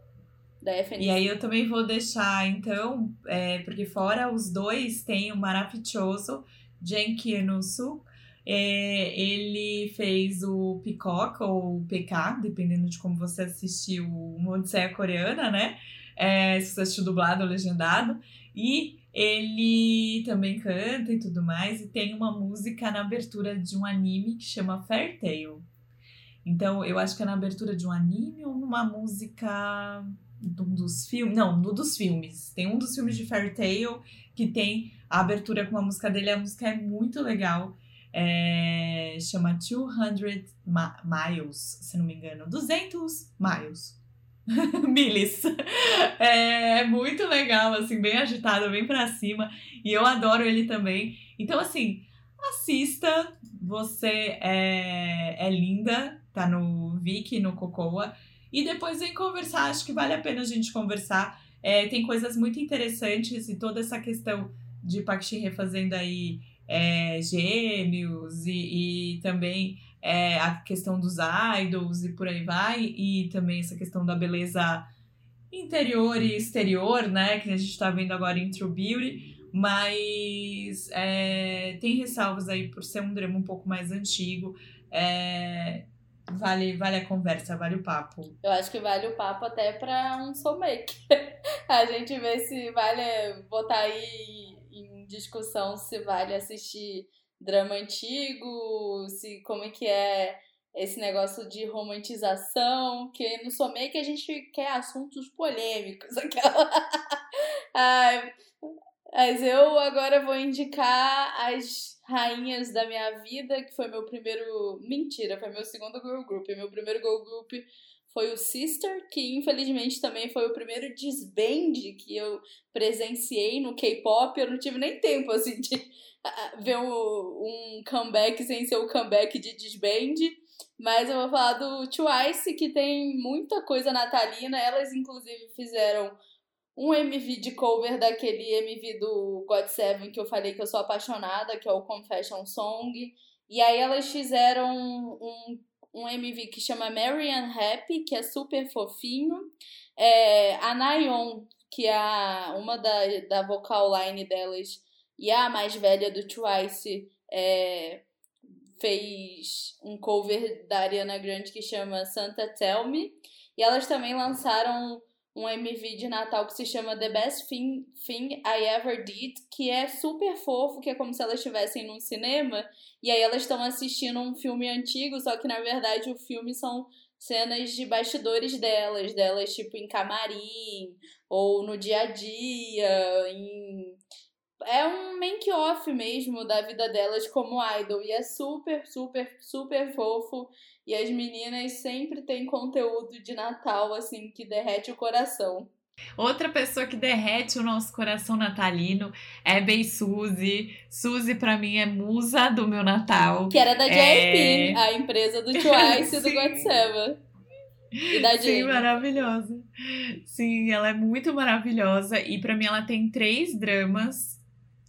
Da FNX. E aí eu também vou deixar, então, é, porque fora os dois tem o maravilhoso Genki Enusu, é, ele fez o Peacock ou PK, dependendo de como você assistiu o Odisseia Coreana, né? É, se você assistiu dublado ou legendado. E ele também canta e tudo mais. E tem uma música na abertura de um anime que chama Fair Tale. Então, eu acho que é na abertura de um anime ou numa música um dos filmes. Não, um dos filmes. Tem um dos filmes de Fairy Tail que tem a abertura com a música dele. A música é muito legal. É, chama 200 Miles, se não me engano. 200 Miles. Miles. É, é muito legal, assim, bem agitado, bem pra cima. E eu adoro ele também. Então, assim, assista. Você é, é linda, tá no Viki, no Cocoa. E depois vem conversar, acho que vale a pena a gente conversar. É, tem coisas muito interessantes e toda essa questão de Park refazendo aí é, gêmeos e, e também é, a questão dos idols e por aí vai, e também essa questão da beleza interior e exterior, né, que a gente está vendo agora em True Beauty, mas é, tem ressalvas aí por ser um drama um pouco mais antigo, é, vale, vale a conversa, vale o papo. Eu acho que vale o papo até para um soulmake. a gente vê se vale botar aí discussão se vale assistir drama antigo, se como é que é esse negócio de romantização, que no Sommake a gente quer assuntos polêmicos, aquela. Ai, mas eu agora vou indicar as rainhas da minha vida, que foi meu primeiro. Mentira, foi meu segundo girl group. Meu primeiro girl group foi o Sister, que infelizmente também foi o primeiro disband que eu presenciei no K-pop. Eu não tive nem tempo assim de ver um, um comeback sem ser o comeback de disband. Mas eu vou falar do Twice, que tem muita coisa natalina. Elas, inclusive, fizeram um MV de cover daquele MV do God Seven que eu falei que eu sou apaixonada, que é o Confession Song. E aí elas fizeram um, um MV que chama Marian Happy, que é super fofinho. É, a Nayeon, que é uma da, da vocal line delas, e a mais velha do Twice, é, fez um cover da Ariana Grande que chama Santa Tell Me. E elas também lançaram um MV de Natal que se chama The Best Thing, Thing I Ever Did, que é super fofo, que é como se elas estivessem num cinema, e aí elas estão assistindo um filme antigo, só que na verdade o filme são cenas de bastidores delas, delas tipo em camarim, ou no dia a dia, em é um make-off mesmo da vida delas como idol. E é super, super, super fofo. E as meninas sempre têm conteúdo de Natal, assim, que derrete o coração. Outra pessoa que derrete o nosso coração natalino é Bey Suzy. Suzy, pra mim, é musa do meu Natal. Que era da JYP, é... a empresa do Twice e do GOT7. E da Sim, maravilhosa. Sim, ela é muito maravilhosa. E para mim, ela tem três dramas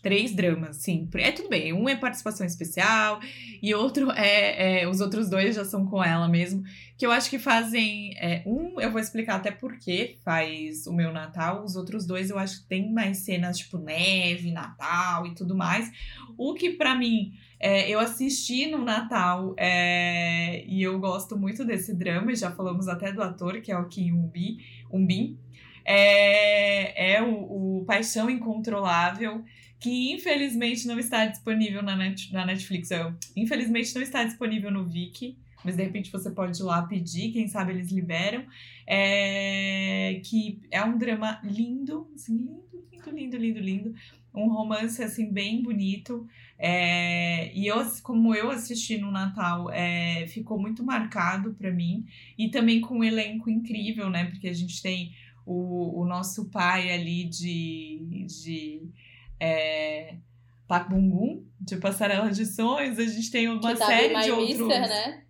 Três dramas, sim. É tudo bem. Um é participação especial e outro é, é, Os outros dois já são com ela mesmo. Que eu acho que fazem. É, um, eu vou explicar até por que faz o meu Natal. Os outros dois eu acho que tem mais cenas tipo neve, Natal e tudo mais. O que para mim. É, eu assisti no Natal é, e eu gosto muito desse drama, já falamos até do ator, que é o Kim Umbi, Umbin. É, é o, o Paixão Incontrolável que infelizmente não está disponível na, net, na Netflix. Eu, infelizmente não está disponível no Viki, mas de repente você pode ir lá pedir, quem sabe eles liberam. É, que é um drama lindo, assim, lindo, lindo, lindo, lindo, lindo. Um romance, assim, bem bonito. É, e eu, como eu assisti no Natal, é, ficou muito marcado para mim. E também com um elenco incrível, né? Porque a gente tem o, o nosso pai ali de, de é, Bum de Passarela de Sonhos, a gente tem uma série de outros... Mister, né?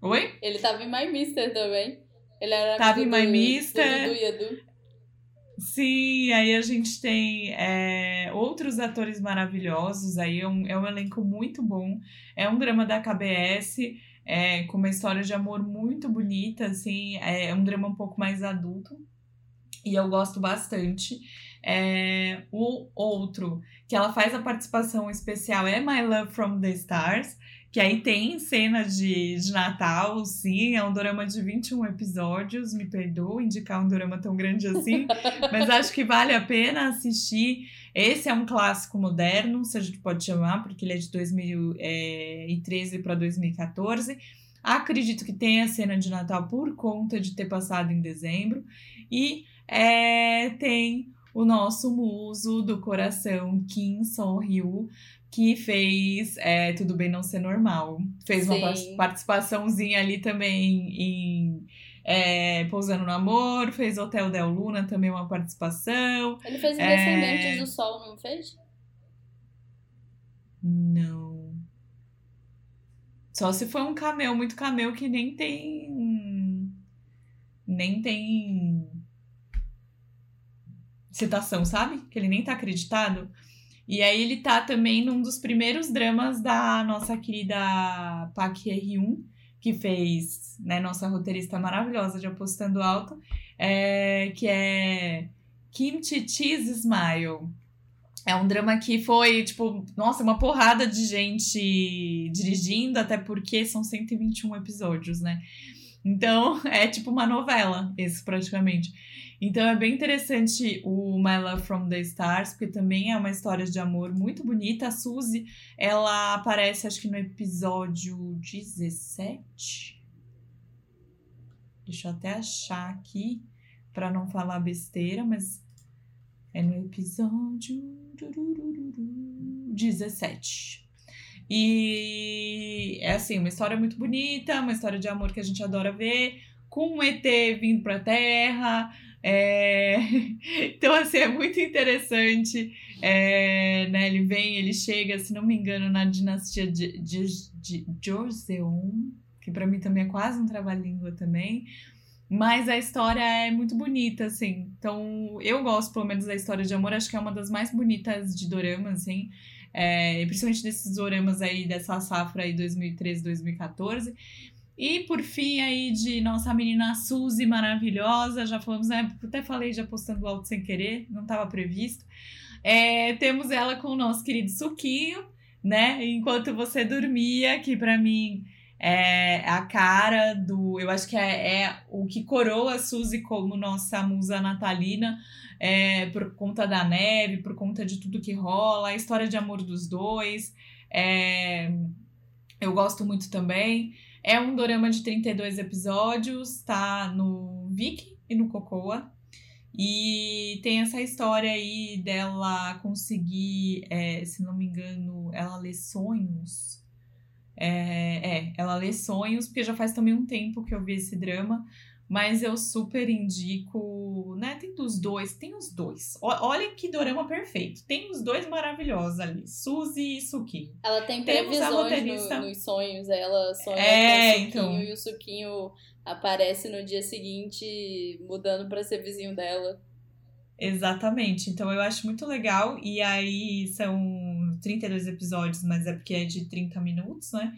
Oi? Ele tava em My Mister também. Ele era tava em My do, Mister. Do. Sim, aí a gente tem é, outros atores maravilhosos, aí é um, é um elenco muito bom. É um drama da KBS, é, com uma história de amor muito bonita, assim, é um drama um pouco mais adulto. E eu gosto bastante. É, o outro, que ela faz a participação especial, é My Love from the Stars, que aí tem cena de, de Natal, sim, é um drama de 21 episódios, me perdoa indicar um drama tão grande assim, mas acho que vale a pena assistir. Esse é um clássico moderno, se a gente pode chamar, porque ele é de 2013 para 2014. Acredito que tenha cena de Natal por conta de ter passado em dezembro. E é, tem o nosso muso do coração, Kim Son-ryu, que fez é, Tudo Bem Não Ser Normal. Fez Sim. uma participaçãozinha ali também em é, Pousando no Amor, fez Hotel Del Luna também uma participação. Ele fez é... Descendentes do Sol, não fez? Não. Só se foi um cameo, muito cameo que nem tem nem tem citação, sabe? Que ele nem tá acreditado. E aí ele tá também num dos primeiros dramas da nossa querida Park Hye-hyun, que fez, né, nossa roteirista maravilhosa de Apostando Alto, é, que é Kimchi Cheese Smile. É um drama que foi, tipo, nossa, uma porrada de gente dirigindo, até porque são 121 episódios, né? Então, é tipo uma novela, esse praticamente. Então, é bem interessante o My Love from the Stars, porque também é uma história de amor muito bonita. A Suzy, ela aparece, acho que no episódio 17. Deixa eu até achar aqui, para não falar besteira, mas é no episódio 17. E é assim, uma história muito bonita, uma história de amor que a gente adora ver, com um ET vindo pra Terra. É... Então, assim, é muito interessante. É, né, ele vem, ele chega, se não me engano, na dinastia de, de, de Joseon, que para mim também é quase um trabalho-língua também. Mas a história é muito bonita, assim. Então, eu gosto, pelo menos, da história de amor. Acho que é uma das mais bonitas de dorama, assim. É, principalmente desses doramas aí, dessa safra aí, 2013, 2014. E, por fim, aí, de nossa menina Suzy, maravilhosa. Já falamos, né? Até falei de apostando alto sem querer, não estava previsto. É, temos ela com o nosso querido Suquinho, né? Enquanto você dormia, que para mim é a cara do. Eu acho que é, é o que coroa a Suzy como nossa musa natalina, é, por conta da neve, por conta de tudo que rola, a história de amor dos dois. É, eu gosto muito também. É um dorama de 32 episódios, tá no Viki e no Cocoa. E tem essa história aí dela conseguir, é, se não me engano, ela lê sonhos é, é, ela lê sonhos, porque já faz também um tempo que eu vi esse drama, mas eu super indico, né? Tem dos dois, tem os dois. O, olha que dorama perfeito. Tem os dois maravilhosos ali, Suzy e Suki. Ela tem previsões no, nos sonhos, ela sonha é, com o Suquinho então... e o Suquinho aparece no dia seguinte mudando para ser vizinho dela. Exatamente. Então eu acho muito legal. E aí são 32 episódios, mas é porque é de 30 minutos, né?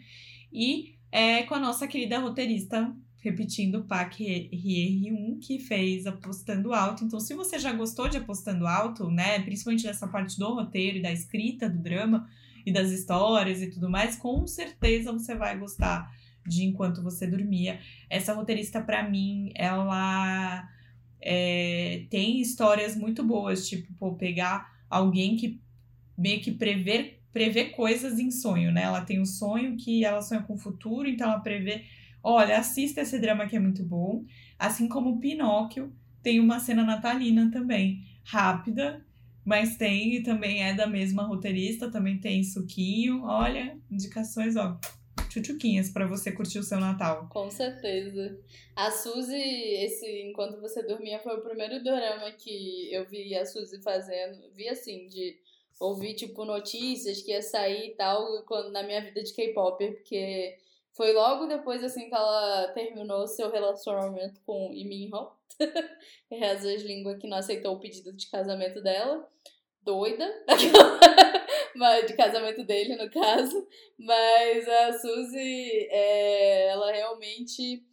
E é com a nossa querida roteirista, repetindo, Park Hye-hyun, que fez Apostando Alto. Então, se você já gostou de Apostando Alto, né? Principalmente dessa parte do roteiro e da escrita do drama e das histórias e tudo mais, com certeza você vai gostar de Enquanto Você Dormia. Essa roteirista, para mim, ela é, tem histórias muito boas, tipo, pô, pegar alguém que meio que prevê, prevê coisas em sonho, né? Ela tem um sonho que ela sonha com o futuro, então ela prevê. Olha, assista esse drama que é muito bom. Assim como Pinóquio, tem uma cena natalina também, rápida, mas tem e também é da mesma roteirista, também tem suquinho. Olha, indicações, ó tchutchuquinhas para você curtir o seu Natal. Com certeza. A Suzy, esse Enquanto Você Dormia, foi o primeiro dorama que eu vi a Suzy fazendo. Vi assim, de ouvir, tipo, notícias que ia sair e tal, quando, na minha vida de K-pop, porque foi logo depois, assim, que ela terminou seu relacionamento com Lee Ho. Reza as línguas que não aceitou o pedido de casamento dela. Doida. de casamento dele, no caso. Mas a Suzy, é, ela realmente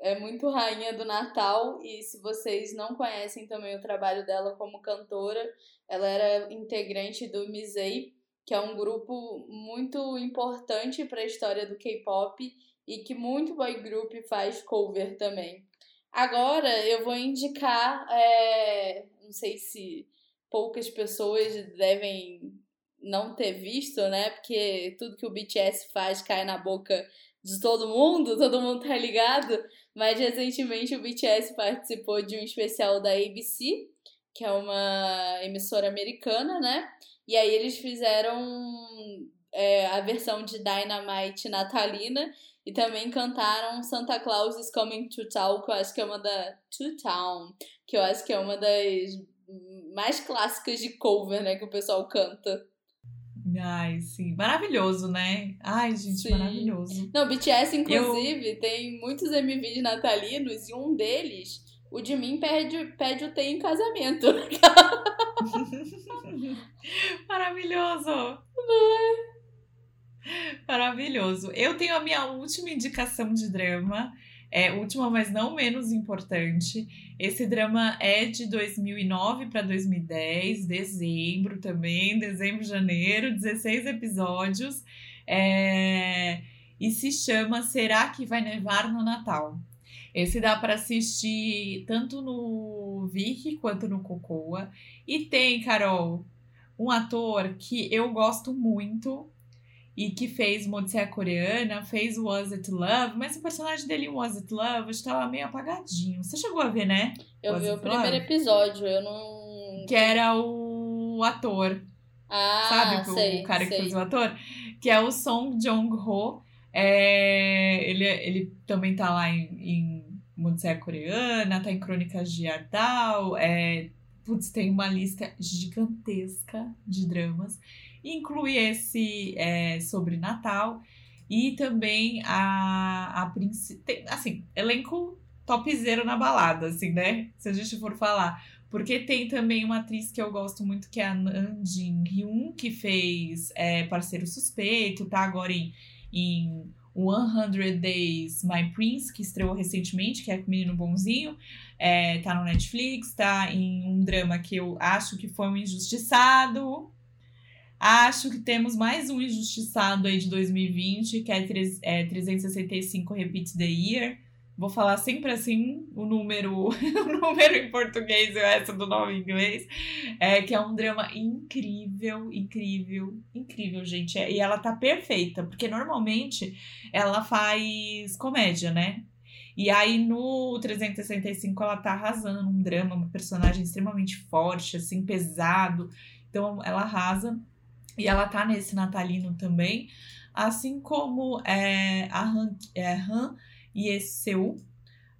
é muito rainha do Natal. E se vocês não conhecem também o trabalho dela como cantora, ela era integrante do Misei, que é um grupo muito importante para a história do K-pop e que muito boy group faz cover também. Agora eu vou indicar, é, não sei se poucas pessoas devem não ter visto, né? Porque tudo que o BTS faz cai na boca de todo mundo, todo mundo tá ligado. Mas recentemente o BTS participou de um especial da ABC, que é uma emissora americana, né? E aí eles fizeram é, a versão de Dynamite natalina e também cantaram Santa Claus is Coming to Town, que eu acho que é uma da To Town, que eu acho que é uma das mais clássicas de cover, né, que o pessoal canta. Ai, sim. Maravilhoso, né? Ai, gente, sim. maravilhoso. Não, BTS, inclusive, eu... tem muitos MVs natalinos e um deles o de mim pede, pede o T em casamento. Maravilhoso! Maravilhoso. Eu tenho a minha última indicação de drama. É, última, mas não menos importante. Esse drama é de 2009 para 2010, dezembro também, dezembro, janeiro, 16 episódios. É, e se chama Será que vai nevar no Natal? Esse dá para assistir tanto no Viki quanto no Cocoa. E tem, Carol, um ator que eu gosto muito e que fez Modicea Coreana, fez Was It Love, mas o personagem dele em Was It Love estava meio apagadinho. Você chegou a ver, né? Eu Was vi o primeiro Love? episódio, eu não. Que era o ator, Ah, sabe? sei, o cara que sei. fez o ator. Que é o Song Jong-ho. É, ele, ele também tá lá em, em Modicea Coreana, tá em Crônicas de Ardal. É, putz, tem uma lista gigantesca de dramas. Inclui esse é, sobre Natal. E também a, a tem, assim, elenco topzera na balada, assim, né? Se a gente for falar. Porque tem também uma atriz que eu gosto muito, que é a Nam Jin Hyun, que fez é, Parceiro Suspeito, tá agora em, em 100 Days My Prince, que estreou recentemente, que é com Menino Bonzinho. É, tá no Netflix, tá em um drama que eu acho que foi um injustiçado. Acho que temos mais um injustiçado aí de 2020, que é, é 365 Repeat the Year. Vou falar sempre assim o número, o número em português e resto do nome em inglês. É, que é um drama incrível, incrível, incrível, gente. É, e ela tá perfeita, porque normalmente ela faz comédia, né? E aí no 365 ela tá arrasando num drama, uma personagem extremamente forte, assim, pesado. Então ela arrasa. E ela tá nesse natalino também. Assim como é, a Han, é, Han Yeseu,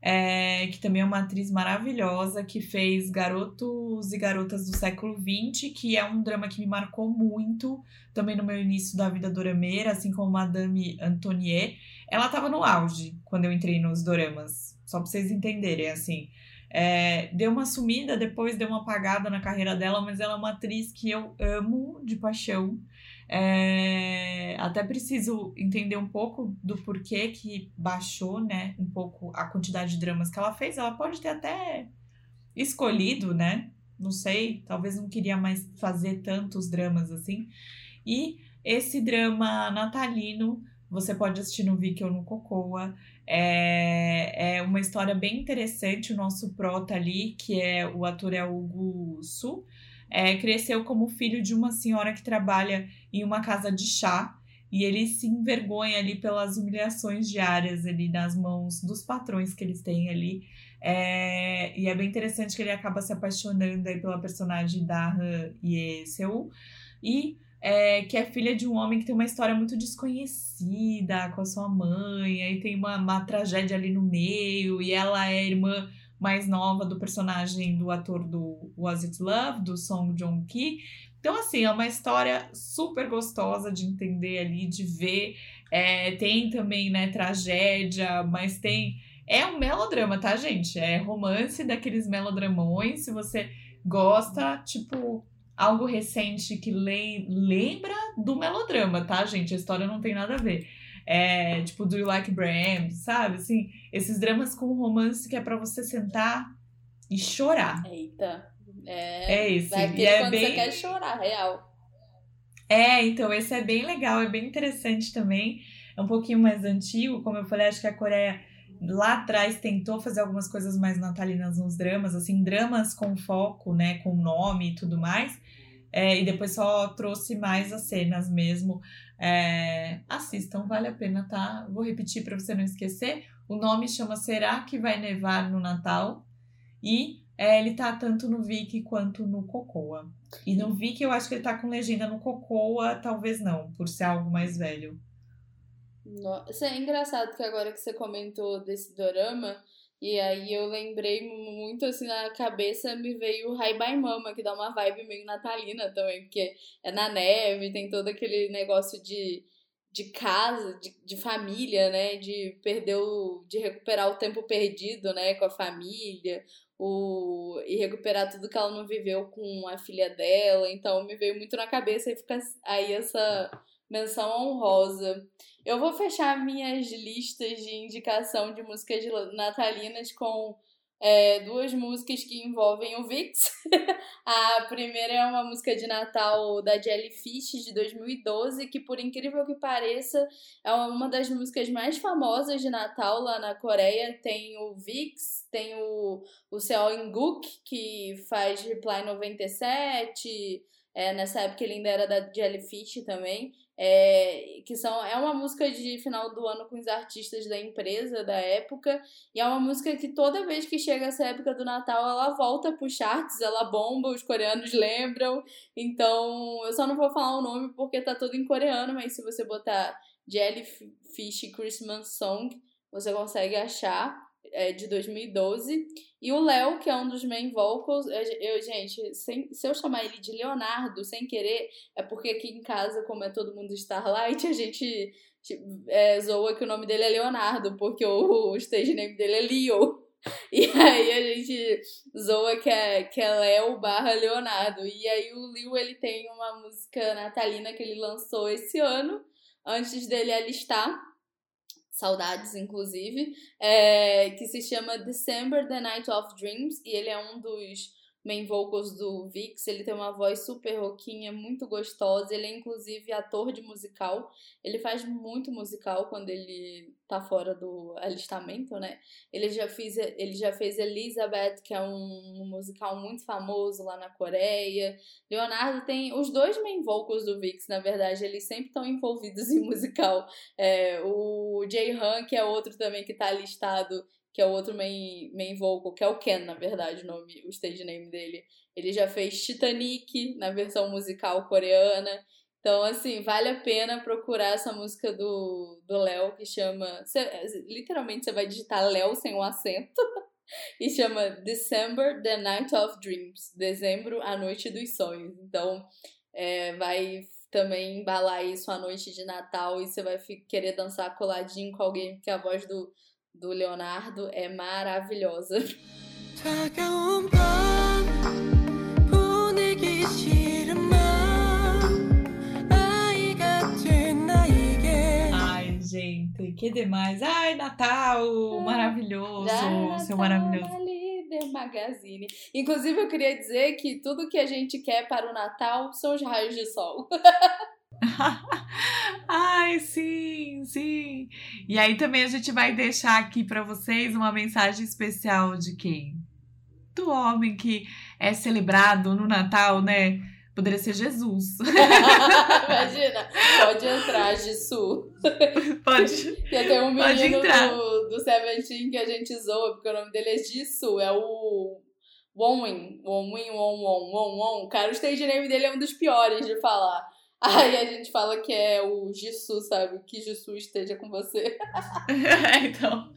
é, que também é uma atriz maravilhosa, que fez Garotos e Garotas do Século XX, que é um drama que me marcou muito, também no meu início da vida dorameira, assim como Madame Antonier. Ela tava no auge quando eu entrei nos doramas, só pra vocês entenderem, assim. É, deu uma sumida, depois deu uma apagada na carreira dela, mas ela é uma atriz que eu amo de paixão. É, até preciso entender um pouco do porquê que baixou, né, um pouco a quantidade de dramas que ela fez. Ela pode ter até escolhido, né? Não sei, talvez não queria mais fazer tantos dramas assim. E esse drama natalino você pode assistir no Viki ou no Cocoa. É, é uma história bem interessante. O nosso prota ali, que é o ator é Hugo Su, é, cresceu como filho de uma senhora que trabalha em uma casa de chá. E ele se envergonha ali pelas humilhações diárias ali nas mãos dos patrões que eles têm ali. É, e é bem interessante que ele acaba se apaixonando aí pela personagem da Han Yeseu. E é, que é filha de um homem que tem uma história muito desconhecida com a sua mãe, aí tem uma, uma tragédia ali no meio, e ela é irmã mais nova do personagem do ator do Was It Love, do Song Joong-ki. Então, assim, é uma história super gostosa de entender ali, de ver. É, tem também, né, tragédia, mas tem. É um melodrama, tá, gente? É romance daqueles melodramões. Se você gosta, tipo, algo recente que le lembra do melodrama, tá, gente? A história não tem nada a ver. É, tipo, Do You Like Bram, sabe? Assim, esses dramas com romance que é pra você sentar e chorar. Eita. É, É esse. Vai E é quando bem... você quer chorar, real. É, então esse é bem legal, é bem interessante também. É um pouquinho mais antigo, como eu falei, acho que a Coreia lá atrás tentou fazer algumas coisas mais natalinas nos dramas, assim, dramas com foco, né, com nome e tudo mais. É, e depois só trouxe mais as cenas mesmo. É, assistam, vale a pena, tá? Vou repetir para você não esquecer. O nome chama Será que vai nevar no Natal? E é, ele tá tanto no Viki quanto no Cocoa. E no Viki eu acho que ele tá com legenda no Cocoa, talvez não, por ser algo mais velho. No- Isso é engraçado que agora que você comentou desse dorama, e aí eu lembrei muito assim na cabeça, me veio o Hi Bye Mama, que dá uma vibe meio natalina também, porque é na neve, tem todo aquele negócio de, de casa, de, de família, né? De perder o, de recuperar o tempo perdido, né, com a família. O e recuperar tudo que ela não viveu com a filha dela. Então me veio muito na cabeça e fica aí essa menção honrosa. Eu vou fechar minhas listas de indicação de músicas natalinas com é, duas músicas que envolvem o Vix. a primeira é uma música de Natal da Jellyfish de 2012, que por incrível que pareça é uma das músicas mais famosas de Natal lá na Coreia. Tem o Vix, tem o, o Seo In-guk, que faz Reply 97. É, nessa época ele ainda era da Jellyfish também. É, que são, é uma música de final do ano com os artistas da empresa da época, e é uma música que toda vez que chega essa época do Natal ela volta pro charts, ela bomba, os coreanos lembram. Então, eu só não vou falar o nome porque tá todo em coreano, mas se você botar Jellyfish Christmas Song, você consegue achar é, de 2012. E o Léo, que é um dos main vocals, eu, eu gente, sem, se eu chamar ele de Leonardo sem querer, é porque aqui em casa, como é todo mundo Starlight, a gente é, zoa que o nome dele é Leonardo, porque o, o stage name dele é Leo. E aí a gente zoa que é, que é Léo barra Leonardo. E aí o Leo, ele tem uma música natalina que ele lançou esse ano, antes dele alistar saudades inclusive, é, que se chama December the Night of Dreams, e ele é um dos main vocals do Vix, ele tem uma voz super roquinha, muito gostosa, ele é inclusive ator de musical, ele faz muito musical quando ele tá fora do alistamento, né? Ele já fez, ele já fez Elizabeth, que é um, um musical muito famoso lá na Coreia. Leonardo tem os dois main vocals do Vix, na verdade, eles sempre estão envolvidos em musical. É, o Jay Han, que é outro também que tá listado que é o outro main, main vocal, que é o Ken, na verdade, o nome, o stage name dele. Ele já fez Titanic na versão musical coreana. Então, assim, vale a pena procurar essa música do Léo, que chama. Cê, literalmente, você vai digitar Léo sem o um acento. e chama December, The Night of Dreams. Dezembro, a Noite dos Sonhos. Então, é, vai também embalar isso à noite de Natal e você vai querer dançar coladinho com alguém, porque a voz do do Leonardo é maravilhosa. Ai, gente, que demais. Ai, Natal, maravilhoso, Já seu maravilhoso. Líder Magazine. Inclusive, eu queria dizer que tudo que a gente quer para o Natal são os raios de sol. Ai, sim, sim. E aí também a gente vai deixar aqui para vocês uma mensagem especial de quem? Do homem que é celebrado no Natal, né? Poderia ser Jesus. Imagina, pode entrar, Jesus. Pode. Tem um menino do, do Seventeen que a gente zoa, porque o nome dele é Jisoo, é o Won, Won, Won, Won. Cara, o stage name dele é um dos piores de falar. Aí a gente fala que é o Jesus, sabe? Que Jesus esteja com você. então.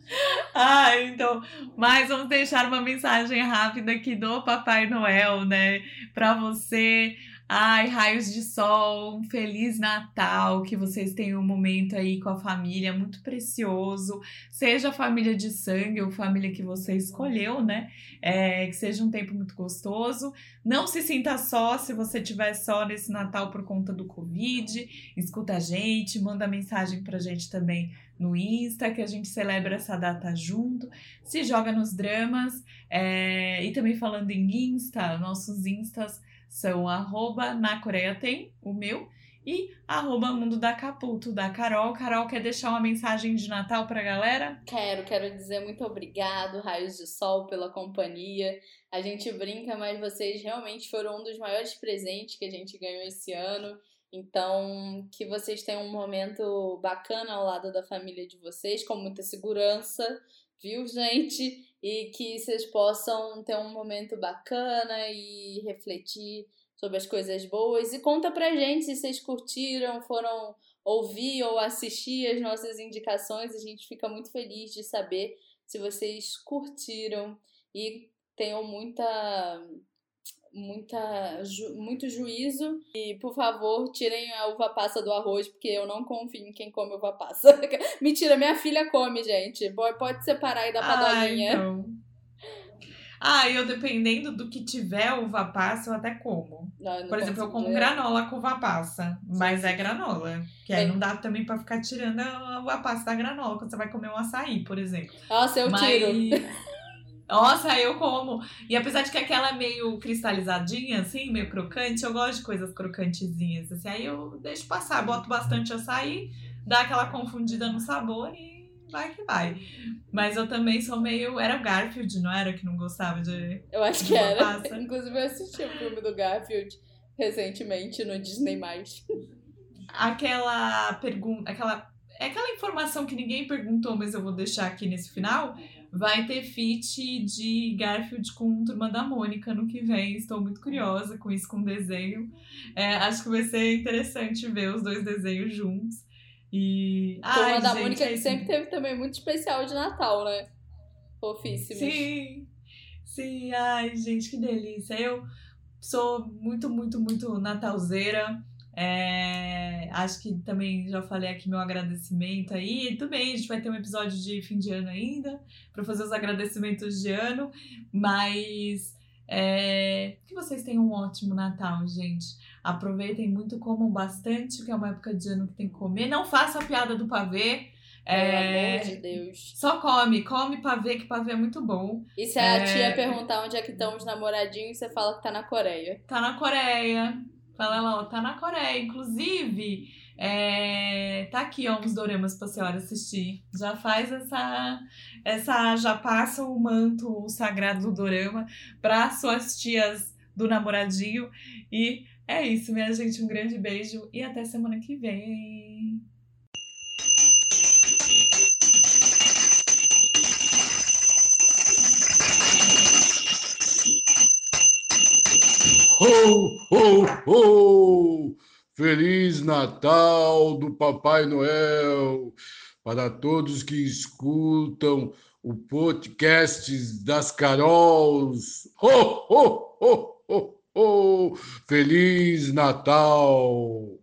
Ah, então. Mas vamos deixar uma mensagem rápida aqui do Papai Noel, né? Pra você. Ai, raios de sol, um feliz Natal, que vocês tenham um momento aí com a família muito precioso, seja família de sangue ou família que você escolheu, né? É, que seja um tempo muito gostoso. Não se sinta só se você estiver só nesse Natal por conta do Covid. Escuta a gente, manda mensagem pra gente também no Insta, que a gente celebra essa data junto. Se joga nos dramas. É, e também falando em Insta, nossos Instas são arroba na Coreia tem, o meu, e arroba Mundo da Caputo, da Carol. Carol, quer deixar uma mensagem de Natal pra galera? Quero, quero dizer muito obrigado, Raios de Sol, pela companhia. A gente brinca, mas vocês realmente foram um dos maiores presentes que a gente ganhou esse ano. Então, que vocês tenham um momento bacana ao lado da família de vocês, com muita segurança, viu, gente? E que vocês possam ter um momento bacana e refletir sobre as coisas boas. E conta pra gente se vocês curtiram, foram ouvir ou assistir as nossas indicações. A gente fica muito feliz de saber se vocês curtiram e tenham muita muita ju, muito juízo e por favor tirem a uva passa do arroz porque eu não confio em quem come uva passa mentira minha filha come gente pode separar e dar pra ah, Então. Ah, eu dependendo do que tiver uva passa, eu até como. Não, eu não Por exemplo, eu como ver. granola com uva passa, mas é granola. Que aí Bem- não dá também pra ficar tirando a uva passa da granola quando você vai comer um açaí, por exemplo. Nossa, eu Mas- tiro. Nossa, eu como. E apesar de que aquela é meio cristalizadinha, assim, meio crocante, eu gosto de coisas crocantezinhas. Assim, aí eu deixo passar, boto bastante açaí, dá aquela confundida no sabor e vai que vai. Mas eu também sou meio. Era o Garfield, não era? Que não gostava de. Eu acho que Uva era. passa. Inclusive, eu assisti o filme do Garfield recentemente no Disney+. Aquela pergunta. Aquela. É aquela informação que ninguém perguntou, mas eu vou deixar aqui nesse final. Vai ter feat de Garfield com Turma da Mônica no que vem. Estou muito curiosa com isso, com desenho. É, acho que vai ser interessante ver os dois desenhos juntos. E. Turma Ai, da gente, Mônica, é sempre teve também muito especial de Natal, né? Fofíssimos. Sim, sim, ai, gente, que delícia. Eu sou muito, muito, muito natalzeira. É, acho que também já falei aqui meu agradecimento aí. Tudo bem, a gente vai ter um episódio de fim de ano ainda para fazer os agradecimentos de ano, mas é, que vocês tenham um ótimo Natal, gente. Aproveitem muito, comam bastante, que é uma época de ano que tem que comer. Não faça a piada do pavê. Pelo É, amor de Deus. só come, come pavê, que pavê é muito bom. E se a É. tia perguntar onde é que estão os namoradinhos, você fala que tá na Coreia. Tá na Coreia. Fala lá, tá na Coreia. Inclusive, é, tá aqui, ó, uns doramas pra senhora assistir. Já faz essa. essa já passa o manto sagrado do dorama pra suas tias do namoradinho. E é isso, minha gente. Um grande beijo e até semana que vem. Ho, ho, ho! Feliz Natal do Papai Noel para todos que escutam o podcast das Carols. Ho, ho, ho, ho, ho! Feliz Natal!